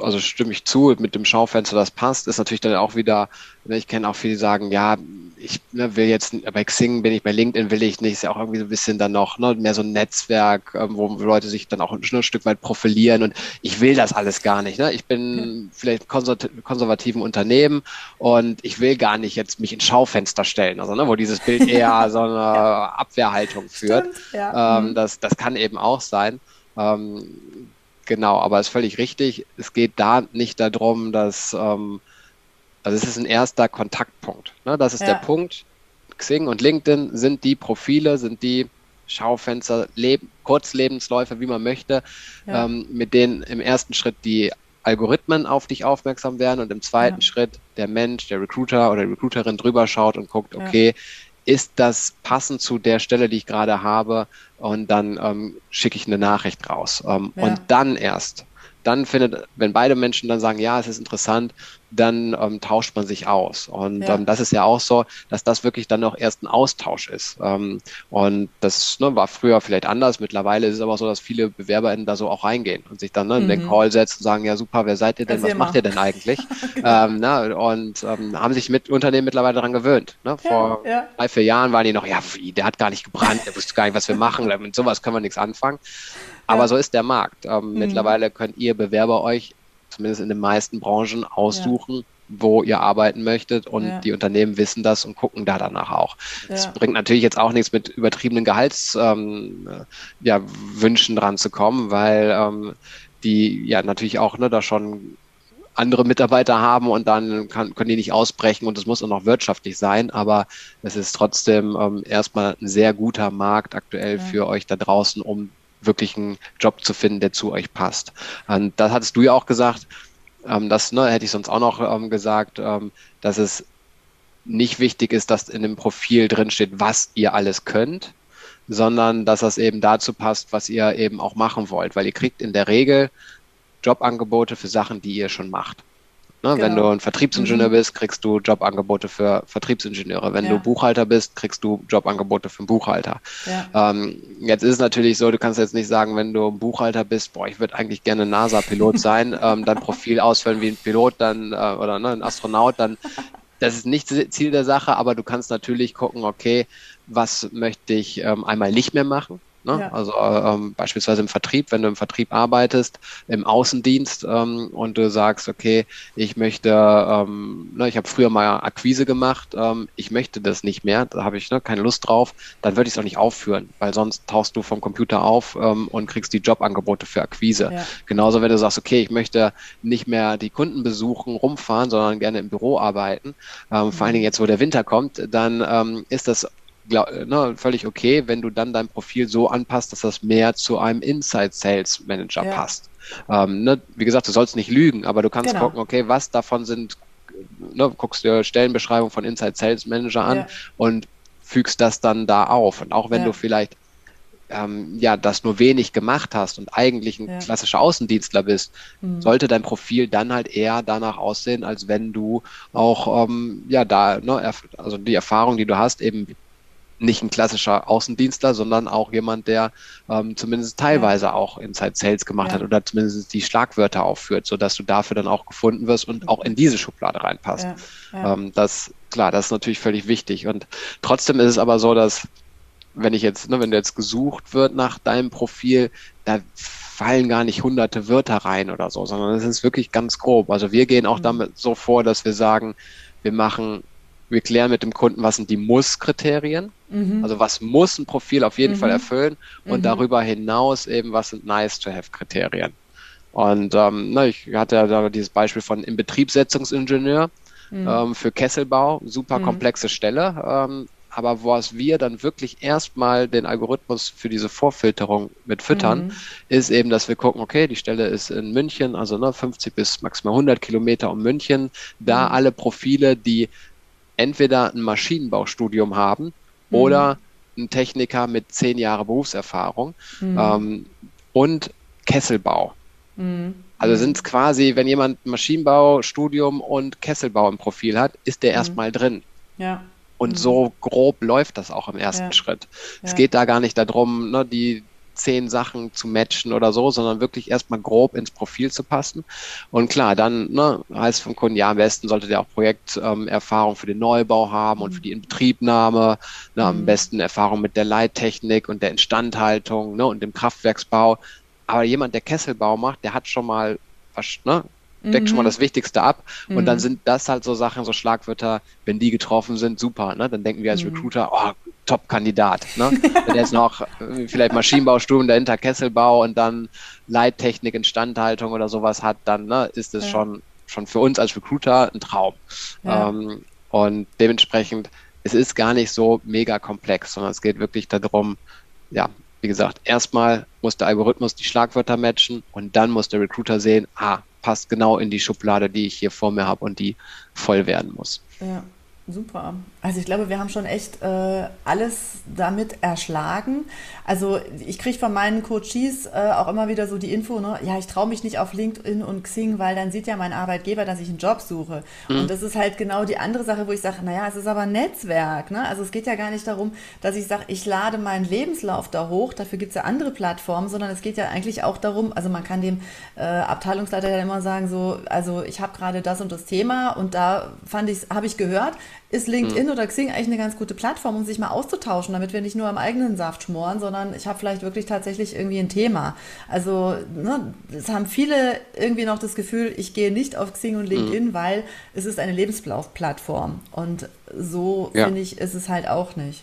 also stimme ich zu, mit dem Schaufenster, das passt, ist natürlich dann auch wieder, ne, ich kenne auch viele, die sagen, ja, ich ne, will jetzt, bei Xing bin ich, bei LinkedIn will ich nicht, ist ja auch irgendwie so ein bisschen dann noch, ne, mehr so ein Netzwerk, ähm, wo Leute sich dann auch ein, ein Stück weit profilieren und ich will das alles gar nicht, ne. Ich bin vielleicht konservativen Unternehmen und ich will gar nicht jetzt mich ins Schaufenster stellen, also, ne, wo dieses Bild *laughs* eher so eine ja. Abwehrhaltung führt. Ja. Ähm, mhm. das, das kann eben auch sein. Ähm, genau, aber es ist völlig richtig. Es geht da nicht darum, dass, ähm, also es ist ein erster Kontaktpunkt. Ne? Das ist ja. der Punkt. Xing und LinkedIn sind die Profile, sind die Schaufenster, Leb Kurzlebensläufe, wie man möchte, ja. ähm, mit denen im ersten Schritt die Algorithmen auf dich aufmerksam werden und im zweiten ja. Schritt der Mensch, der Recruiter oder die Recruiterin drüber schaut und guckt, okay, ist das passend zu der Stelle, die ich gerade habe? Und dann ähm, schicke ich eine Nachricht raus. Ähm, ja. Und dann erst dann findet, wenn beide Menschen dann sagen, ja, es ist interessant, dann ähm, tauscht man sich aus. Und ja. ähm, das ist ja auch so, dass das wirklich dann noch erst ein Austausch ist. Ähm, und das ne, war früher vielleicht anders. Mittlerweile ist es aber so, dass viele BewerberInnen da so auch reingehen und sich dann ne, mhm. in den mhm. Call setzen und sagen, ja super, wer seid ihr denn, was macht ihr denn eigentlich? *laughs* genau. ähm, na, und ähm, haben sich mit Unternehmen mittlerweile daran gewöhnt. Ne? Vor ja, ja. drei, vier Jahren waren die noch, ja, wie, der hat gar nicht gebrannt, der wusste gar nicht, was wir machen, *laughs* mit sowas können wir nichts anfangen. Aber so ist der Markt. Ähm, mhm. Mittlerweile könnt ihr Bewerber euch, zumindest in den meisten Branchen, aussuchen, wo ihr arbeiten möchtet und ja. die Unternehmen wissen das und gucken da danach auch. Es ja. bringt natürlich jetzt auch nichts mit übertriebenen Gehaltswünschen ähm, ja, dran zu kommen, weil ähm, die ja natürlich auch ne, da schon andere Mitarbeiter haben und dann kann, können die nicht ausbrechen und es muss auch noch wirtschaftlich sein, aber es ist trotzdem ähm, erstmal ein sehr guter Markt aktuell ja. für euch da draußen, um wirklich einen Job zu finden, der zu euch passt. Und das hattest du ja auch gesagt, ähm, das ne, hätte ich sonst auch noch ähm, gesagt, ähm, dass es nicht wichtig ist, dass in dem Profil drin steht, was ihr alles könnt, sondern dass das eben dazu passt, was ihr eben auch machen wollt, weil ihr kriegt in der Regel Jobangebote für Sachen, die ihr schon macht. Ne, genau. Wenn du ein Vertriebsingenieur mhm. bist, kriegst du Jobangebote für Vertriebsingenieure. Wenn ja. du Buchhalter bist, kriegst du Jobangebote für einen Buchhalter. Ja. Ähm, jetzt ist es natürlich so, du kannst jetzt nicht sagen, wenn du ein Buchhalter bist, boah, ich würde eigentlich gerne NASA-Pilot *laughs* sein, ähm, dein Profil ausfüllen wie ein Pilot dann äh, oder ne, ein Astronaut, dann das ist nicht Ziel der Sache, aber du kannst natürlich gucken, okay, was möchte ich ähm, einmal nicht mehr machen? Ne? Ja. Also ähm, beispielsweise im Vertrieb, wenn du im Vertrieb arbeitest, im Außendienst ähm, und du sagst, okay, ich möchte, ähm, ne, ich habe früher mal Akquise gemacht, ähm, ich möchte das nicht mehr, da habe ich ne, keine Lust drauf, dann würde ich es auch nicht aufführen, weil sonst tauchst du vom Computer auf ähm, und kriegst die Jobangebote für Akquise. Ja. Genauso, wenn du sagst, okay, ich möchte nicht mehr die Kunden besuchen, rumfahren, sondern gerne im Büro arbeiten, ähm, mhm. vor allen Dingen jetzt, wo der Winter kommt, dann ist das glaub, ne, völlig okay, wenn du dann dein Profil so anpasst, dass das mehr zu einem Inside Sales Manager ja. passt. Ähm, ne, wie gesagt, du sollst nicht lügen, aber du kannst genau. gucken, okay, was davon sind, ne, guckst dir Stellenbeschreibung von Inside Sales Manager an ja. und fügst das dann da auf. Und auch wenn ja. du vielleicht ähm, ja, das nur wenig gemacht hast und eigentlich ein ja. klassischer Außendienstler bist, mhm. sollte dein Profil dann halt eher danach aussehen, als wenn du auch ähm, ja da, ne, also die Erfahrung, die du hast, eben nicht ein klassischer Außendienstler, sondern auch jemand, der ähm, zumindest teilweise ja. auch Inside Sales gemacht ja. hat oder zumindest die Schlagwörter aufführt, sodass du dafür dann auch gefunden wirst und auch in diese Schublade reinpasst. Ja. Ähm, das, klar, das ist natürlich völlig wichtig. Und trotzdem ist es aber so, dass wenn ich jetzt, ne, wenn du jetzt gesucht wird nach deinem Profil, da fallen gar nicht hunderte Wörter rein oder so, sondern es ist wirklich ganz grob. Also wir gehen auch mhm. damit so vor, dass wir sagen, wir machen wir klären mit dem Kunden, was sind die Muss-Kriterien. Mhm. Also was muss ein Profil auf jeden mhm. Fall erfüllen und mhm. darüber hinaus eben, was sind Nice-to-have-Kriterien. Und ähm, na, ich hatte ja da dieses Beispiel von Inbetriebssetzungsingenieur mhm. ähm, für Kesselbau, super mhm. komplexe Stelle. Ähm, aber was wir dann wirklich erstmal den Algorithmus für diese Vorfilterung mit füttern, mhm. ist eben, dass wir gucken, okay, die Stelle ist in München, also ne, 50 bis maximal 100 Kilometer um München, da mhm. alle Profile, die entweder ein Maschinenbaustudium haben mhm. oder ein Techniker mit zehn Jahre Berufserfahrung mhm. ähm, und Kesselbau. Mhm. Also sind es quasi, wenn jemand Maschinenbaustudium und Kesselbau im Profil hat, ist der mhm. erstmal drin. Ja. Und mhm. so grob läuft das auch im ersten ja. Schritt. Ja. Es geht da gar nicht darum, ne, die zehn Sachen zu matchen oder so, sondern wirklich erstmal grob ins Profil zu passen. Und klar, dann ne, heißt vom Kunden, ja, am besten sollte der auch Projekterfahrung ähm, für den Neubau haben und für die Inbetriebnahme, ne, am mhm. besten Erfahrung mit der Leittechnik und der Instandhaltung ne, und dem Kraftwerksbau. Aber jemand, der Kesselbau macht, der hat schon mal was, ne, deckt mhm. schon mal mhm. das Wichtigste ab. Mhm. Und dann mhm. sind das halt so Sachen, so Schlagwörter, wenn die getroffen sind, super. Ne? Dann denken wir als mhm. Recruiter, oh, Top-Kandidat. Ne? wenn jetzt noch äh, vielleicht Maschinenbaustudium dahinter Kesselbau und dann Leittechnik, Instandhaltung oder sowas hat, dann ne, ist es ja. schon, schon für uns als Recruiter ein Traum. Ja. Ähm, und dementsprechend, es ist gar nicht so mega komplex, sondern es geht wirklich darum, ja, wie gesagt, erstmal muss der Algorithmus die Schlagwörter matchen und dann muss der Recruiter sehen, ah, passt genau in die Schublade, die ich hier vor mir habe und die voll werden muss. Ja. Super. Also ich glaube, wir haben schon echt äh, alles damit erschlagen. Also ich kriege von meinen Coaches äh, auch immer wieder so die Info, ne? ja, ich traue mich nicht auf LinkedIn und Xing, weil dann sieht ja mein Arbeitgeber, dass ich einen Job suche. Mhm. Und das ist halt genau die andere Sache, wo ich sage, naja, es ist aber ein Netzwerk. Ne? Also es geht ja gar nicht darum, dass ich sage, ich lade meinen Lebenslauf da hoch, dafür gibt es ja andere Plattformen, sondern es geht ja eigentlich auch darum, also man kann dem äh, Abteilungsleiter ja immer sagen, so, also ich habe gerade das und das Thema und da fand ich, habe ich gehört, ist LinkedIn mhm. oder Xing eigentlich eine ganz gute Plattform, um sich mal auszutauschen, damit wir nicht nur am eigenen Saft schmoren, sondern ich habe vielleicht wirklich tatsächlich irgendwie ein Thema. Also ne, es haben viele irgendwie noch das Gefühl, ich gehe nicht auf Xing und LinkedIn, mhm. weil es ist eine Lebensplattform. Und so ja. finde ich, ist es halt auch nicht.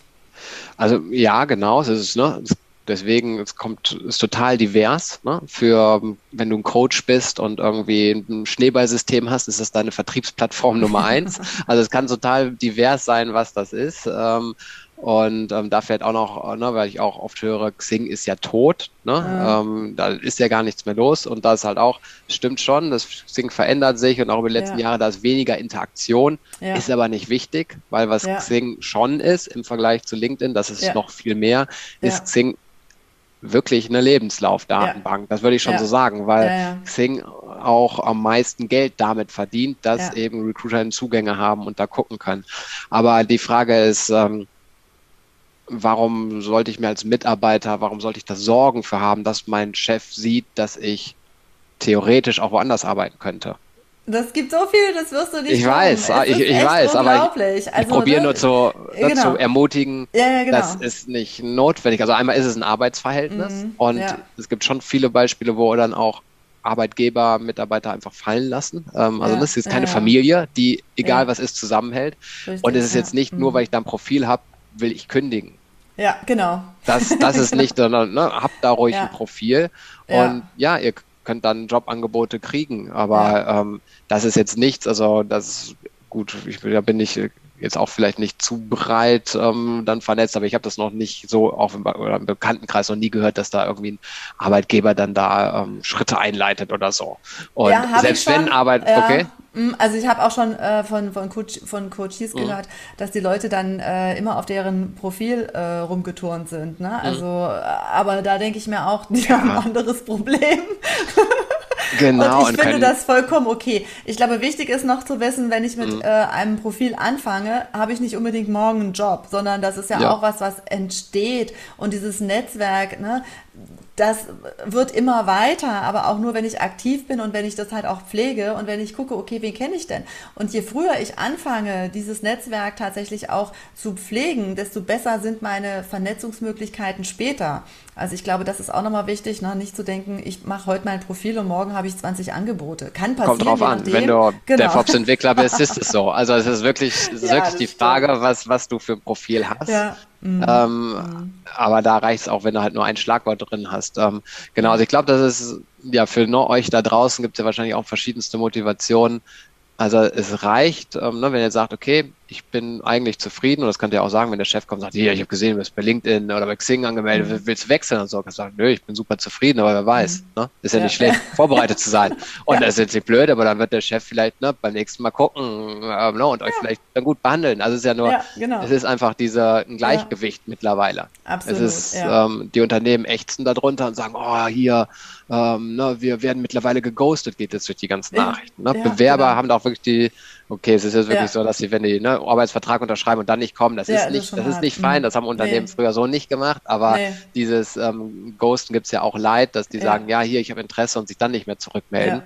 Also ja, genau, es ist, ne, es Deswegen, es kommt, ist total divers. Ne? Für, wenn du ein Coach bist und irgendwie ein Schneeballsystem hast, ist das deine Vertriebsplattform *laughs* Nummer eins. also es kann total divers sein, was das ist. Ähm, Und ähm, da fällt auch noch, ne, weil ich auch oft höre, Xing ist ja tot, ne? Ja. Ähm, da ist ja gar nichts mehr los. Und da ist halt auch, stimmt schon, das Xing verändert sich und auch über die letzten ja. Jahre, da ist weniger Interaktion, ja. ist aber nicht wichtig, weil was Xing schon ist im Vergleich zu LinkedIn, das ist noch viel mehr, ist Xing wirklich eine Lebenslaufdatenbank. Ja. Das würde ich schon ja. so sagen, weil ja. Xing auch am meisten Geld damit verdient, dass eben Recruiter Zugänge haben und da gucken können. Aber die Frage ist, ähm, warum sollte ich mir als Mitarbeiter, warum sollte ich da Sorgen für haben, dass mein Chef sieht, dass ich theoretisch auch woanders arbeiten könnte? Das gibt so viel, das wirst du nicht Ich weiß, ich, ich weiß, aber ich, ich also, probiere ne? nur zu, genau. zu ermutigen, ja, ja, genau. das ist nicht notwendig. Also einmal ist es ein Arbeitsverhältnis mhm, und ja. es gibt schon viele Beispiele, wo dann auch Arbeitgeber Mitarbeiter einfach fallen lassen. Ähm, also das ist jetzt keine Familie, die egal was ist zusammenhält. Richtig, und es ist jetzt nicht nur, mhm. weil ich da ein Profil habe, will ich kündigen. Ja, genau. Das, das ist nicht, *laughs* sondern ne, habt da ruhig ein Profil und ja, ihr könnt dann Jobangebote kriegen. Aber ja. ähm, das ist jetzt nichts, also das ist gut, ich, da bin ich jetzt auch vielleicht nicht zu breit ähm, dann vernetzt, aber ich habe das noch nicht so auch im, im, Bekanntenkreis noch nie gehört, dass da irgendwie ein Arbeitgeber dann da ähm, Schritte einleitet oder so. Und ja, selbst wenn Arbeit, ja. okay. Mm, also ich habe auch schon äh, von, von, Coach, von Coaches mhm. gehört, dass die Leute dann äh, immer auf deren Profil äh, rumgeturnt sind. Ne? Mhm. Also, mhm. aber da denke ich mir auch, *laughs* die ja. haben ein anderes Problem. *laughs* Genau. Und ich und finde das vollkommen okay. Ich glaube, wichtig ist noch zu wissen, wenn ich mit mhm. äh, einem Profil anfange, habe ich nicht unbedingt morgen einen Job, sondern das ist ja, ja, auch was, was entsteht. Und dieses Netzwerk, ne, das wird immer weiter, aber auch nur, wenn ich aktiv bin und wenn ich das halt auch pflege und wenn ich gucke, okay, wen kenne ich denn? Und je früher ich anfange, dieses Netzwerk tatsächlich auch zu pflegen, desto besser sind meine Vernetzungsmöglichkeiten später. Also ich glaube, das ist auch nochmal wichtig, ne? nicht zu denken, ich mache heute mein Profil und morgen habe ich 20 Angebote. Kann passieren. Kommt drauf an. Wenn du genau. DevOps-Entwickler bist, ist es so. Also es ist wirklich, es ist ja, wirklich die Frage, was, was du für ein Profil hast. Ja. Mhm. Ähm, mhm. Aber da reicht es auch, wenn du halt nur ein Schlagwort drin hast. Ähm, genau, also ich glaube, das ist ja für nur euch da draußen gibt es ja wahrscheinlich auch verschiedenste Motivationen. Also es reicht, ähm, ne, wenn ihr sagt, okay, ich bin eigentlich zufrieden und das könnt ihr auch sagen, wenn der Chef kommt und sagt, hier, ich habe gesehen, du bist bei LinkedIn oder bei Xing angemeldet, mhm. willst du wechseln und so, kannst du sagen, nö, ich bin super zufrieden, aber wer weiß, mhm. ne? ist ja, ja, nicht schlecht, *laughs* vorbereitet zu sein. Und ja. das ist jetzt nicht blöd, aber dann wird der Chef vielleicht ne, beim nächsten Mal gucken äh, ne, und euch vielleicht dann gut behandeln. Also es ist ja nur, genau. es ist einfach dieser ein Gleichgewicht mittlerweile. Absolut. Es ist, ähm, die Unternehmen ächzen darunter und sagen, oh, hier, ähm, ne, wir werden mittlerweile geghostet, geht jetzt durch die ganzen Nachrichten. Ne? Bewerber genau. haben da auch wirklich die Okay, es ist jetzt wirklich ja. so, dass sie, wenn die ne, Arbeitsvertrag unterschreiben und dann nicht kommen, das ja, ist nicht, das, das ist nicht fein, das haben Unternehmen nee. früher so nicht gemacht, aber nee. dieses ähm, Ghosten gibt es ja auch leid, dass die ja. sagen, ja, hier, ich habe Interesse und sich dann nicht mehr zurückmelden.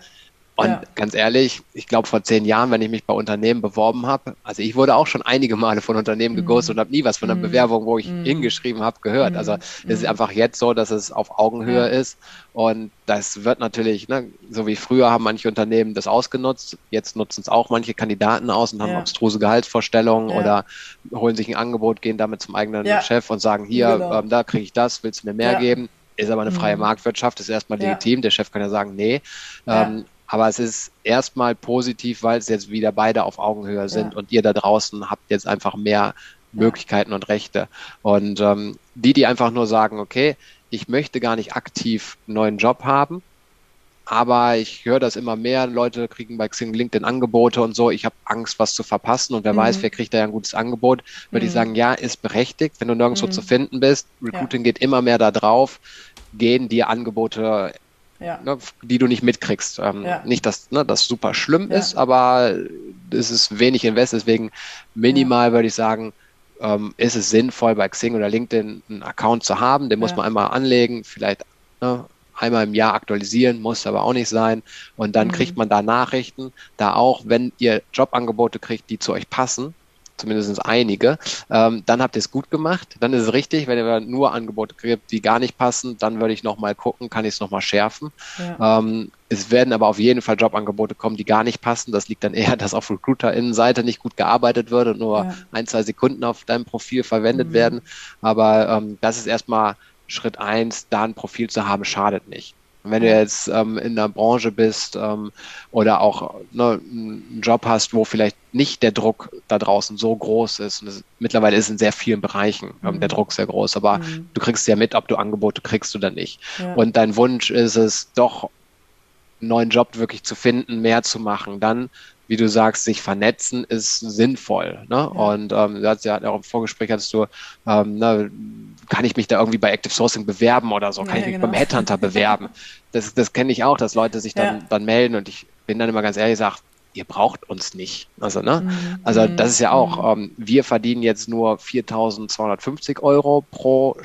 Und ja. ganz ehrlich, ich glaube vor zehn Jahren, wenn ich mich bei Unternehmen beworben habe, also ich wurde auch schon einige Male von Unternehmen geghostet mm. und habe nie was von einer mm. Bewerbung, wo ich mm. hingeschrieben habe, gehört. Mm. Also es ist mhm. einfach jetzt so, dass es auf Augenhöhe ja. ist. Und das wird natürlich, ne, so wie früher haben manche Unternehmen das ausgenutzt, jetzt nutzen es auch manche Kandidaten aus und haben ja. abstruse Gehaltsvorstellungen oder holen sich ein Angebot, gehen damit zum eigenen Chef und sagen, hier, genau. ähm, da kriege ich das, willst du mir mehr geben? Ist aber eine freie mhm. Marktwirtschaft, ist erstmal legitim. Der Chef kann ja sagen, nee. Ähm, aber es ist erstmal positiv, weil es jetzt wieder beide auf Augenhöhe sind ja. und ihr da draußen habt jetzt einfach mehr Möglichkeiten und Rechte. Und ähm, die, die einfach nur sagen, okay, ich möchte gar nicht aktiv einen neuen Job haben, aber ich höre das immer mehr, Leute kriegen bei Xing LinkedIn Angebote und so, ich habe Angst, was zu verpassen und wer mhm. weiß, wer kriegt da ja ein gutes Angebot, würde mhm. ich sagen, ja, ist berechtigt, wenn du nirgendwo mhm. zu finden bist, Recruiting ja. geht immer mehr da drauf, gehen die Angebote ja. ne, die du nicht mitkriegst. Ähm, ja. Nicht, dass ne, das super schlimm ja. ist, aber es ist wenig Invest, deswegen minimal würde ich sagen, ähm, ist es sinnvoll, bei Xing oder LinkedIn einen Account zu haben. Den muss man einmal anlegen, vielleicht ne, einmal im Jahr aktualisieren, muss aber auch nicht sein. Und dann mhm. kriegt man da Nachrichten, da auch, wenn ihr Jobangebote kriegt, die zu euch passen, zumindest einige, ähm, dann habt ihr es gut gemacht. Dann ist es richtig, wenn ihr nur Angebote kriegt, die gar nicht passen, dann würde ich nochmal gucken, kann ich es nochmal schärfen. Ja. Ähm, es werden aber auf jeden Fall Jobangebote kommen, die gar nicht passen. Das liegt dann eher, *laughs* dass auf Recruiter-Innenseite nicht gut gearbeitet wird und nur ja. ein, zwei Sekunden auf deinem Profil verwendet mhm. werden. Aber ähm, das ist erstmal Schritt eins, da ein Profil zu haben, schadet nicht. Wenn du jetzt ähm, in der Branche bist ähm, oder auch ne, einen Job hast, wo vielleicht nicht der Druck da draußen so groß ist. Es, mittlerweile ist in sehr vielen Bereichen ähm, Mhm. der Druck sehr groß, aber Mhm. du kriegst ja mit, ob du Angebote kriegst oder nicht. Ja. Und dein Wunsch ist es, doch einen neuen Job wirklich zu finden, mehr zu machen. Dann, wie du sagst, sich vernetzen ist sinnvoll. Ne? Und ähm, du hast ja auch im Vorgespräch hattest du, ähm, ne, kann ich mich da irgendwie bei Active Sourcing bewerben oder so? Kann Ja, ich mich genau. beim Headhunter *laughs* bewerben? Das, das kenne ich auch, dass Leute sich dann, Ja. dann melden und ich bin dann immer ganz ehrlich, sage, ihr braucht uns nicht. Also, ne? Mhm. Also Mhm. das ist ja auch, ähm, wir verdienen jetzt nur 4.250 Euro pro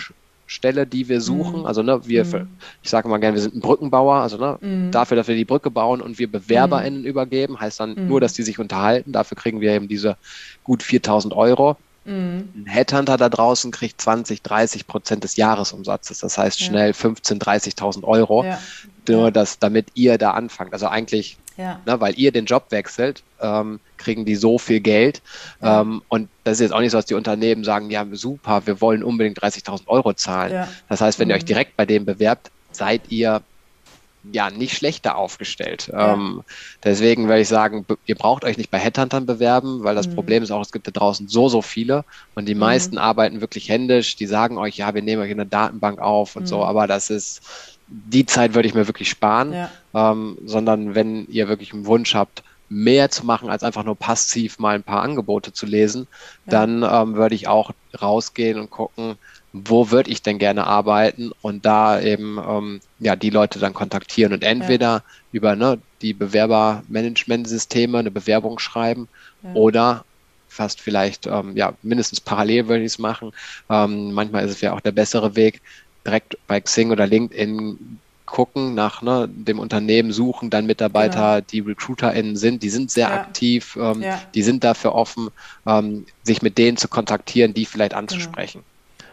Stelle, die wir suchen. Mhm. Also ne, wir, Mhm. ich sage mal gerne, wir sind ein Brückenbauer, also ne, Mhm. dafür, dass wir die Brücke bauen und wir BewerberInnen übergeben, heißt dann Mhm. nur, dass die sich unterhalten. Dafür kriegen wir eben diese gut 4.000 Euro. Mhm. Ein Headhunter da draußen kriegt 20, 30 Prozent des Jahresumsatzes. Das heißt Ja. schnell 15, 30.000 Euro. Ja. Nur, Ja. dass, damit ihr da anfangt. Also eigentlich Ja. ne, weil ihr den Job wechselt, ähm, kriegen die so viel Geld. Ja. Ähm, und das ist jetzt auch nicht so, dass die Unternehmen sagen, ja, super, wir wollen unbedingt 30.000 Euro zahlen. Ja. Das heißt, wenn ihr Mhm. euch direkt bei dem bewerbt, seid ihr ja nicht schlechter aufgestellt. Ja. Ähm, deswegen würde ich sagen, ihr braucht euch nicht bei Headhuntern bewerben, weil das Mhm. Problem ist auch, es gibt da draußen so, so viele und die Mhm. meisten arbeiten wirklich händisch. Die sagen euch, ja, wir nehmen euch in eine Datenbank auf und so, Mhm. aber das ist, die Zeit würde ich mir wirklich sparen Ja. ähm, sondern wenn ihr wirklich einen Wunsch habt, mehr zu machen, als einfach nur passiv mal ein paar Angebote zu lesen, Ja. dann ähm, würde ich auch rausgehen und gucken, wo würde ich denn gerne arbeiten und da eben ähm, ja die Leute dann kontaktieren und entweder über ne, die Bewerbermanagementsysteme eine Bewerbung schreiben Ja. oder fast vielleicht ähm, ja mindestens parallel würde ich es machen. Ähm, manchmal ist es ja auch der bessere Weg, direkt bei Xing oder LinkedIn gucken nach ne, dem Unternehmen suchen, dann Mitarbeiter, die RecruiterInnen sind, die sind sehr Genau. Ja. aktiv, ähm, Ja. die sind dafür offen, ähm, sich mit denen zu kontaktieren, die vielleicht anzusprechen.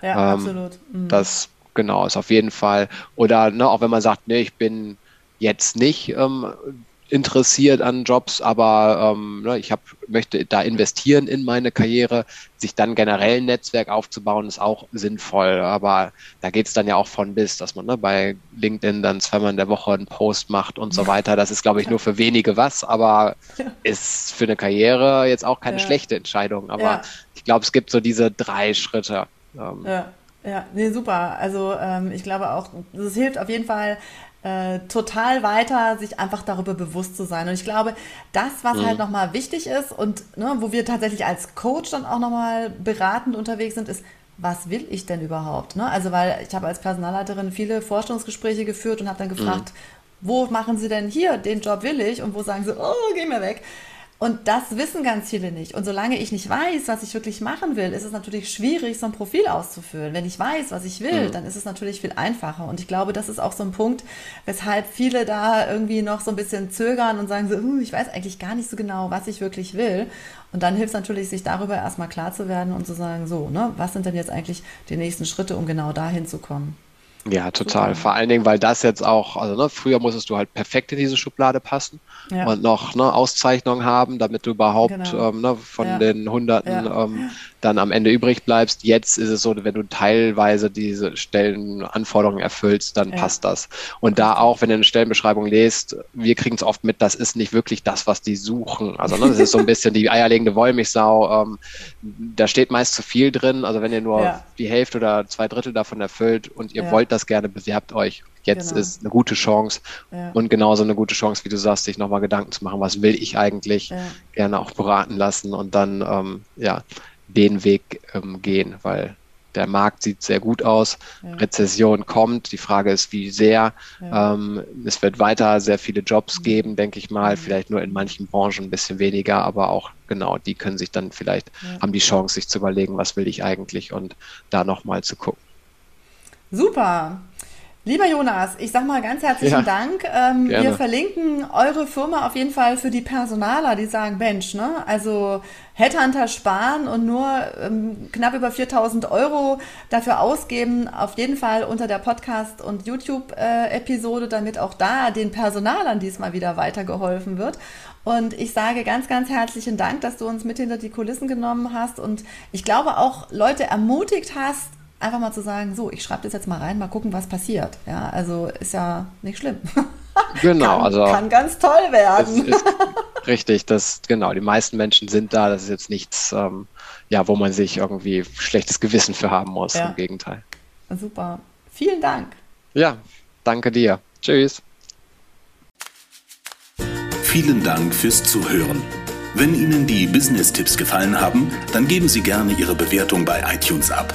Ja, Ähm, absolut. Mhm. Das genau ist auf jeden Fall. Oder ne, auch wenn man sagt, nee, ich bin jetzt nicht ähm, interessiert an Jobs, aber ähm, ne, ich hab, möchte da investieren in meine Karriere, sich dann generell ein Netzwerk aufzubauen, ist auch sinnvoll. Aber da geht es dann ja auch von bis, dass man ne, bei LinkedIn dann zweimal in der Woche einen Post macht und so weiter. Das ist, glaube ich, nur für wenige was, aber ist für eine Karriere jetzt auch keine Ja. schlechte Entscheidung. Aber Ja. ich glaube, es gibt so diese drei Schritte. Ähm, Ja, ja, nee, super. Also ähm, ich glaube auch, es hilft auf jeden Fall äh, total weiter, sich einfach darüber bewusst zu sein. Und ich glaube, das, was halt nochmal wichtig ist und ne, wo wir tatsächlich als Coach dann auch nochmal beratend unterwegs sind, ist, was will ich denn überhaupt? Ne? Also weil ich habe als Personalleiterin viele Forschungsgespräche geführt und habe dann gefragt, wo machen Sie denn hier, den Job will ich? Und wo sagen Sie, oh, geh mir weg. Und das wissen ganz viele nicht. Und solange ich nicht weiß, was ich wirklich machen will, ist es natürlich schwierig, so ein Profil auszufüllen. Wenn ich weiß, was ich will, dann ist es natürlich viel einfacher. Und ich glaube, das ist auch so ein Punkt, weshalb viele da irgendwie noch so ein bisschen zögern und sagen so, "Uh, ich weiß eigentlich gar nicht so genau, was ich wirklich will. Und dann hilft es natürlich, sich darüber erstmal klar zu werden und zu sagen, so, ne, was sind denn jetzt eigentlich die nächsten Schritte, um genau dahin zu kommen? Ja, total. Super. Vor allen Dingen, weil das jetzt auch, also ne, früher musstest du halt perfekt in diese Schublade passen Ja. und noch ne, Auszeichnungen haben, damit du überhaupt Genau. ähm, ne, von Ja. den Hunderten ähm, dann am Ende übrig bleibst. Jetzt ist es so, wenn du teilweise diese Stellenanforderungen erfüllst, dann Ja. passt das. Und da auch, wenn du eine Stellenbeschreibung lest, wir kriegen es oft mit, das ist nicht wirklich das, was die suchen. Also ne, das ist so ein bisschen die eierlegende Wollmilchsau. Ähm, da steht meist zu viel drin. Also wenn ihr nur Ja. die Hälfte oder zwei Drittel davon erfüllt und ihr Ja. wollt das gerne, bewerbt euch. Jetzt Genau. ist eine gute Chance Ja. und genauso eine gute Chance, wie du sagst, sich nochmal Gedanken zu machen, was will ich eigentlich, Ja. gerne auch beraten lassen und dann ähm, ja den Weg ähm, gehen, weil der Markt sieht sehr gut aus, Ja. Rezession kommt, die Frage ist, wie sehr. Ja. Ähm, es wird weiter sehr viele Mhm. Jobs geben, denke ich mal, vielleicht nur in manchen Branchen ein bisschen weniger, aber auch genau, die können sich dann vielleicht, Ja. haben die Chance, sich zu überlegen, was will ich eigentlich und da nochmal zu gucken. Super. Lieber Jonas, ich sag mal ganz herzlichen Ja, Dank. Ähm, wir verlinken eure Firma auf jeden Fall für die Personaler, die sagen, Mensch, ne? Also Headhunter sparen und nur ähm, knapp über 4000 Euro dafür ausgeben, auf jeden Fall unter der Podcast- und YouTube-Episode, damit auch da den Personalern diesmal wieder weitergeholfen wird. Und ich sage ganz, ganz herzlichen Dank, dass du uns mit hinter die Kulissen genommen hast und ich glaube auch Leute ermutigt hast, einfach mal zu sagen, so, ich schreibe das jetzt mal rein, mal gucken, was passiert. Ja, also ist ja nicht schlimm. *laughs* Genau, kann, also kann ganz toll es werden. ist Richtig, das genau. Die meisten Menschen sind da. Das ist jetzt nichts, ähm, ja, wo man sich irgendwie schlechtes Gewissen für haben muss. Ja. Im Gegenteil. Super. Vielen Dank. Ja, danke dir. Tschüss. Vielen Dank fürs Zuhören. Wenn Ihnen die Business-Tipps gefallen haben, dann geben Sie gerne Ihre Bewertung bei iTunes ab.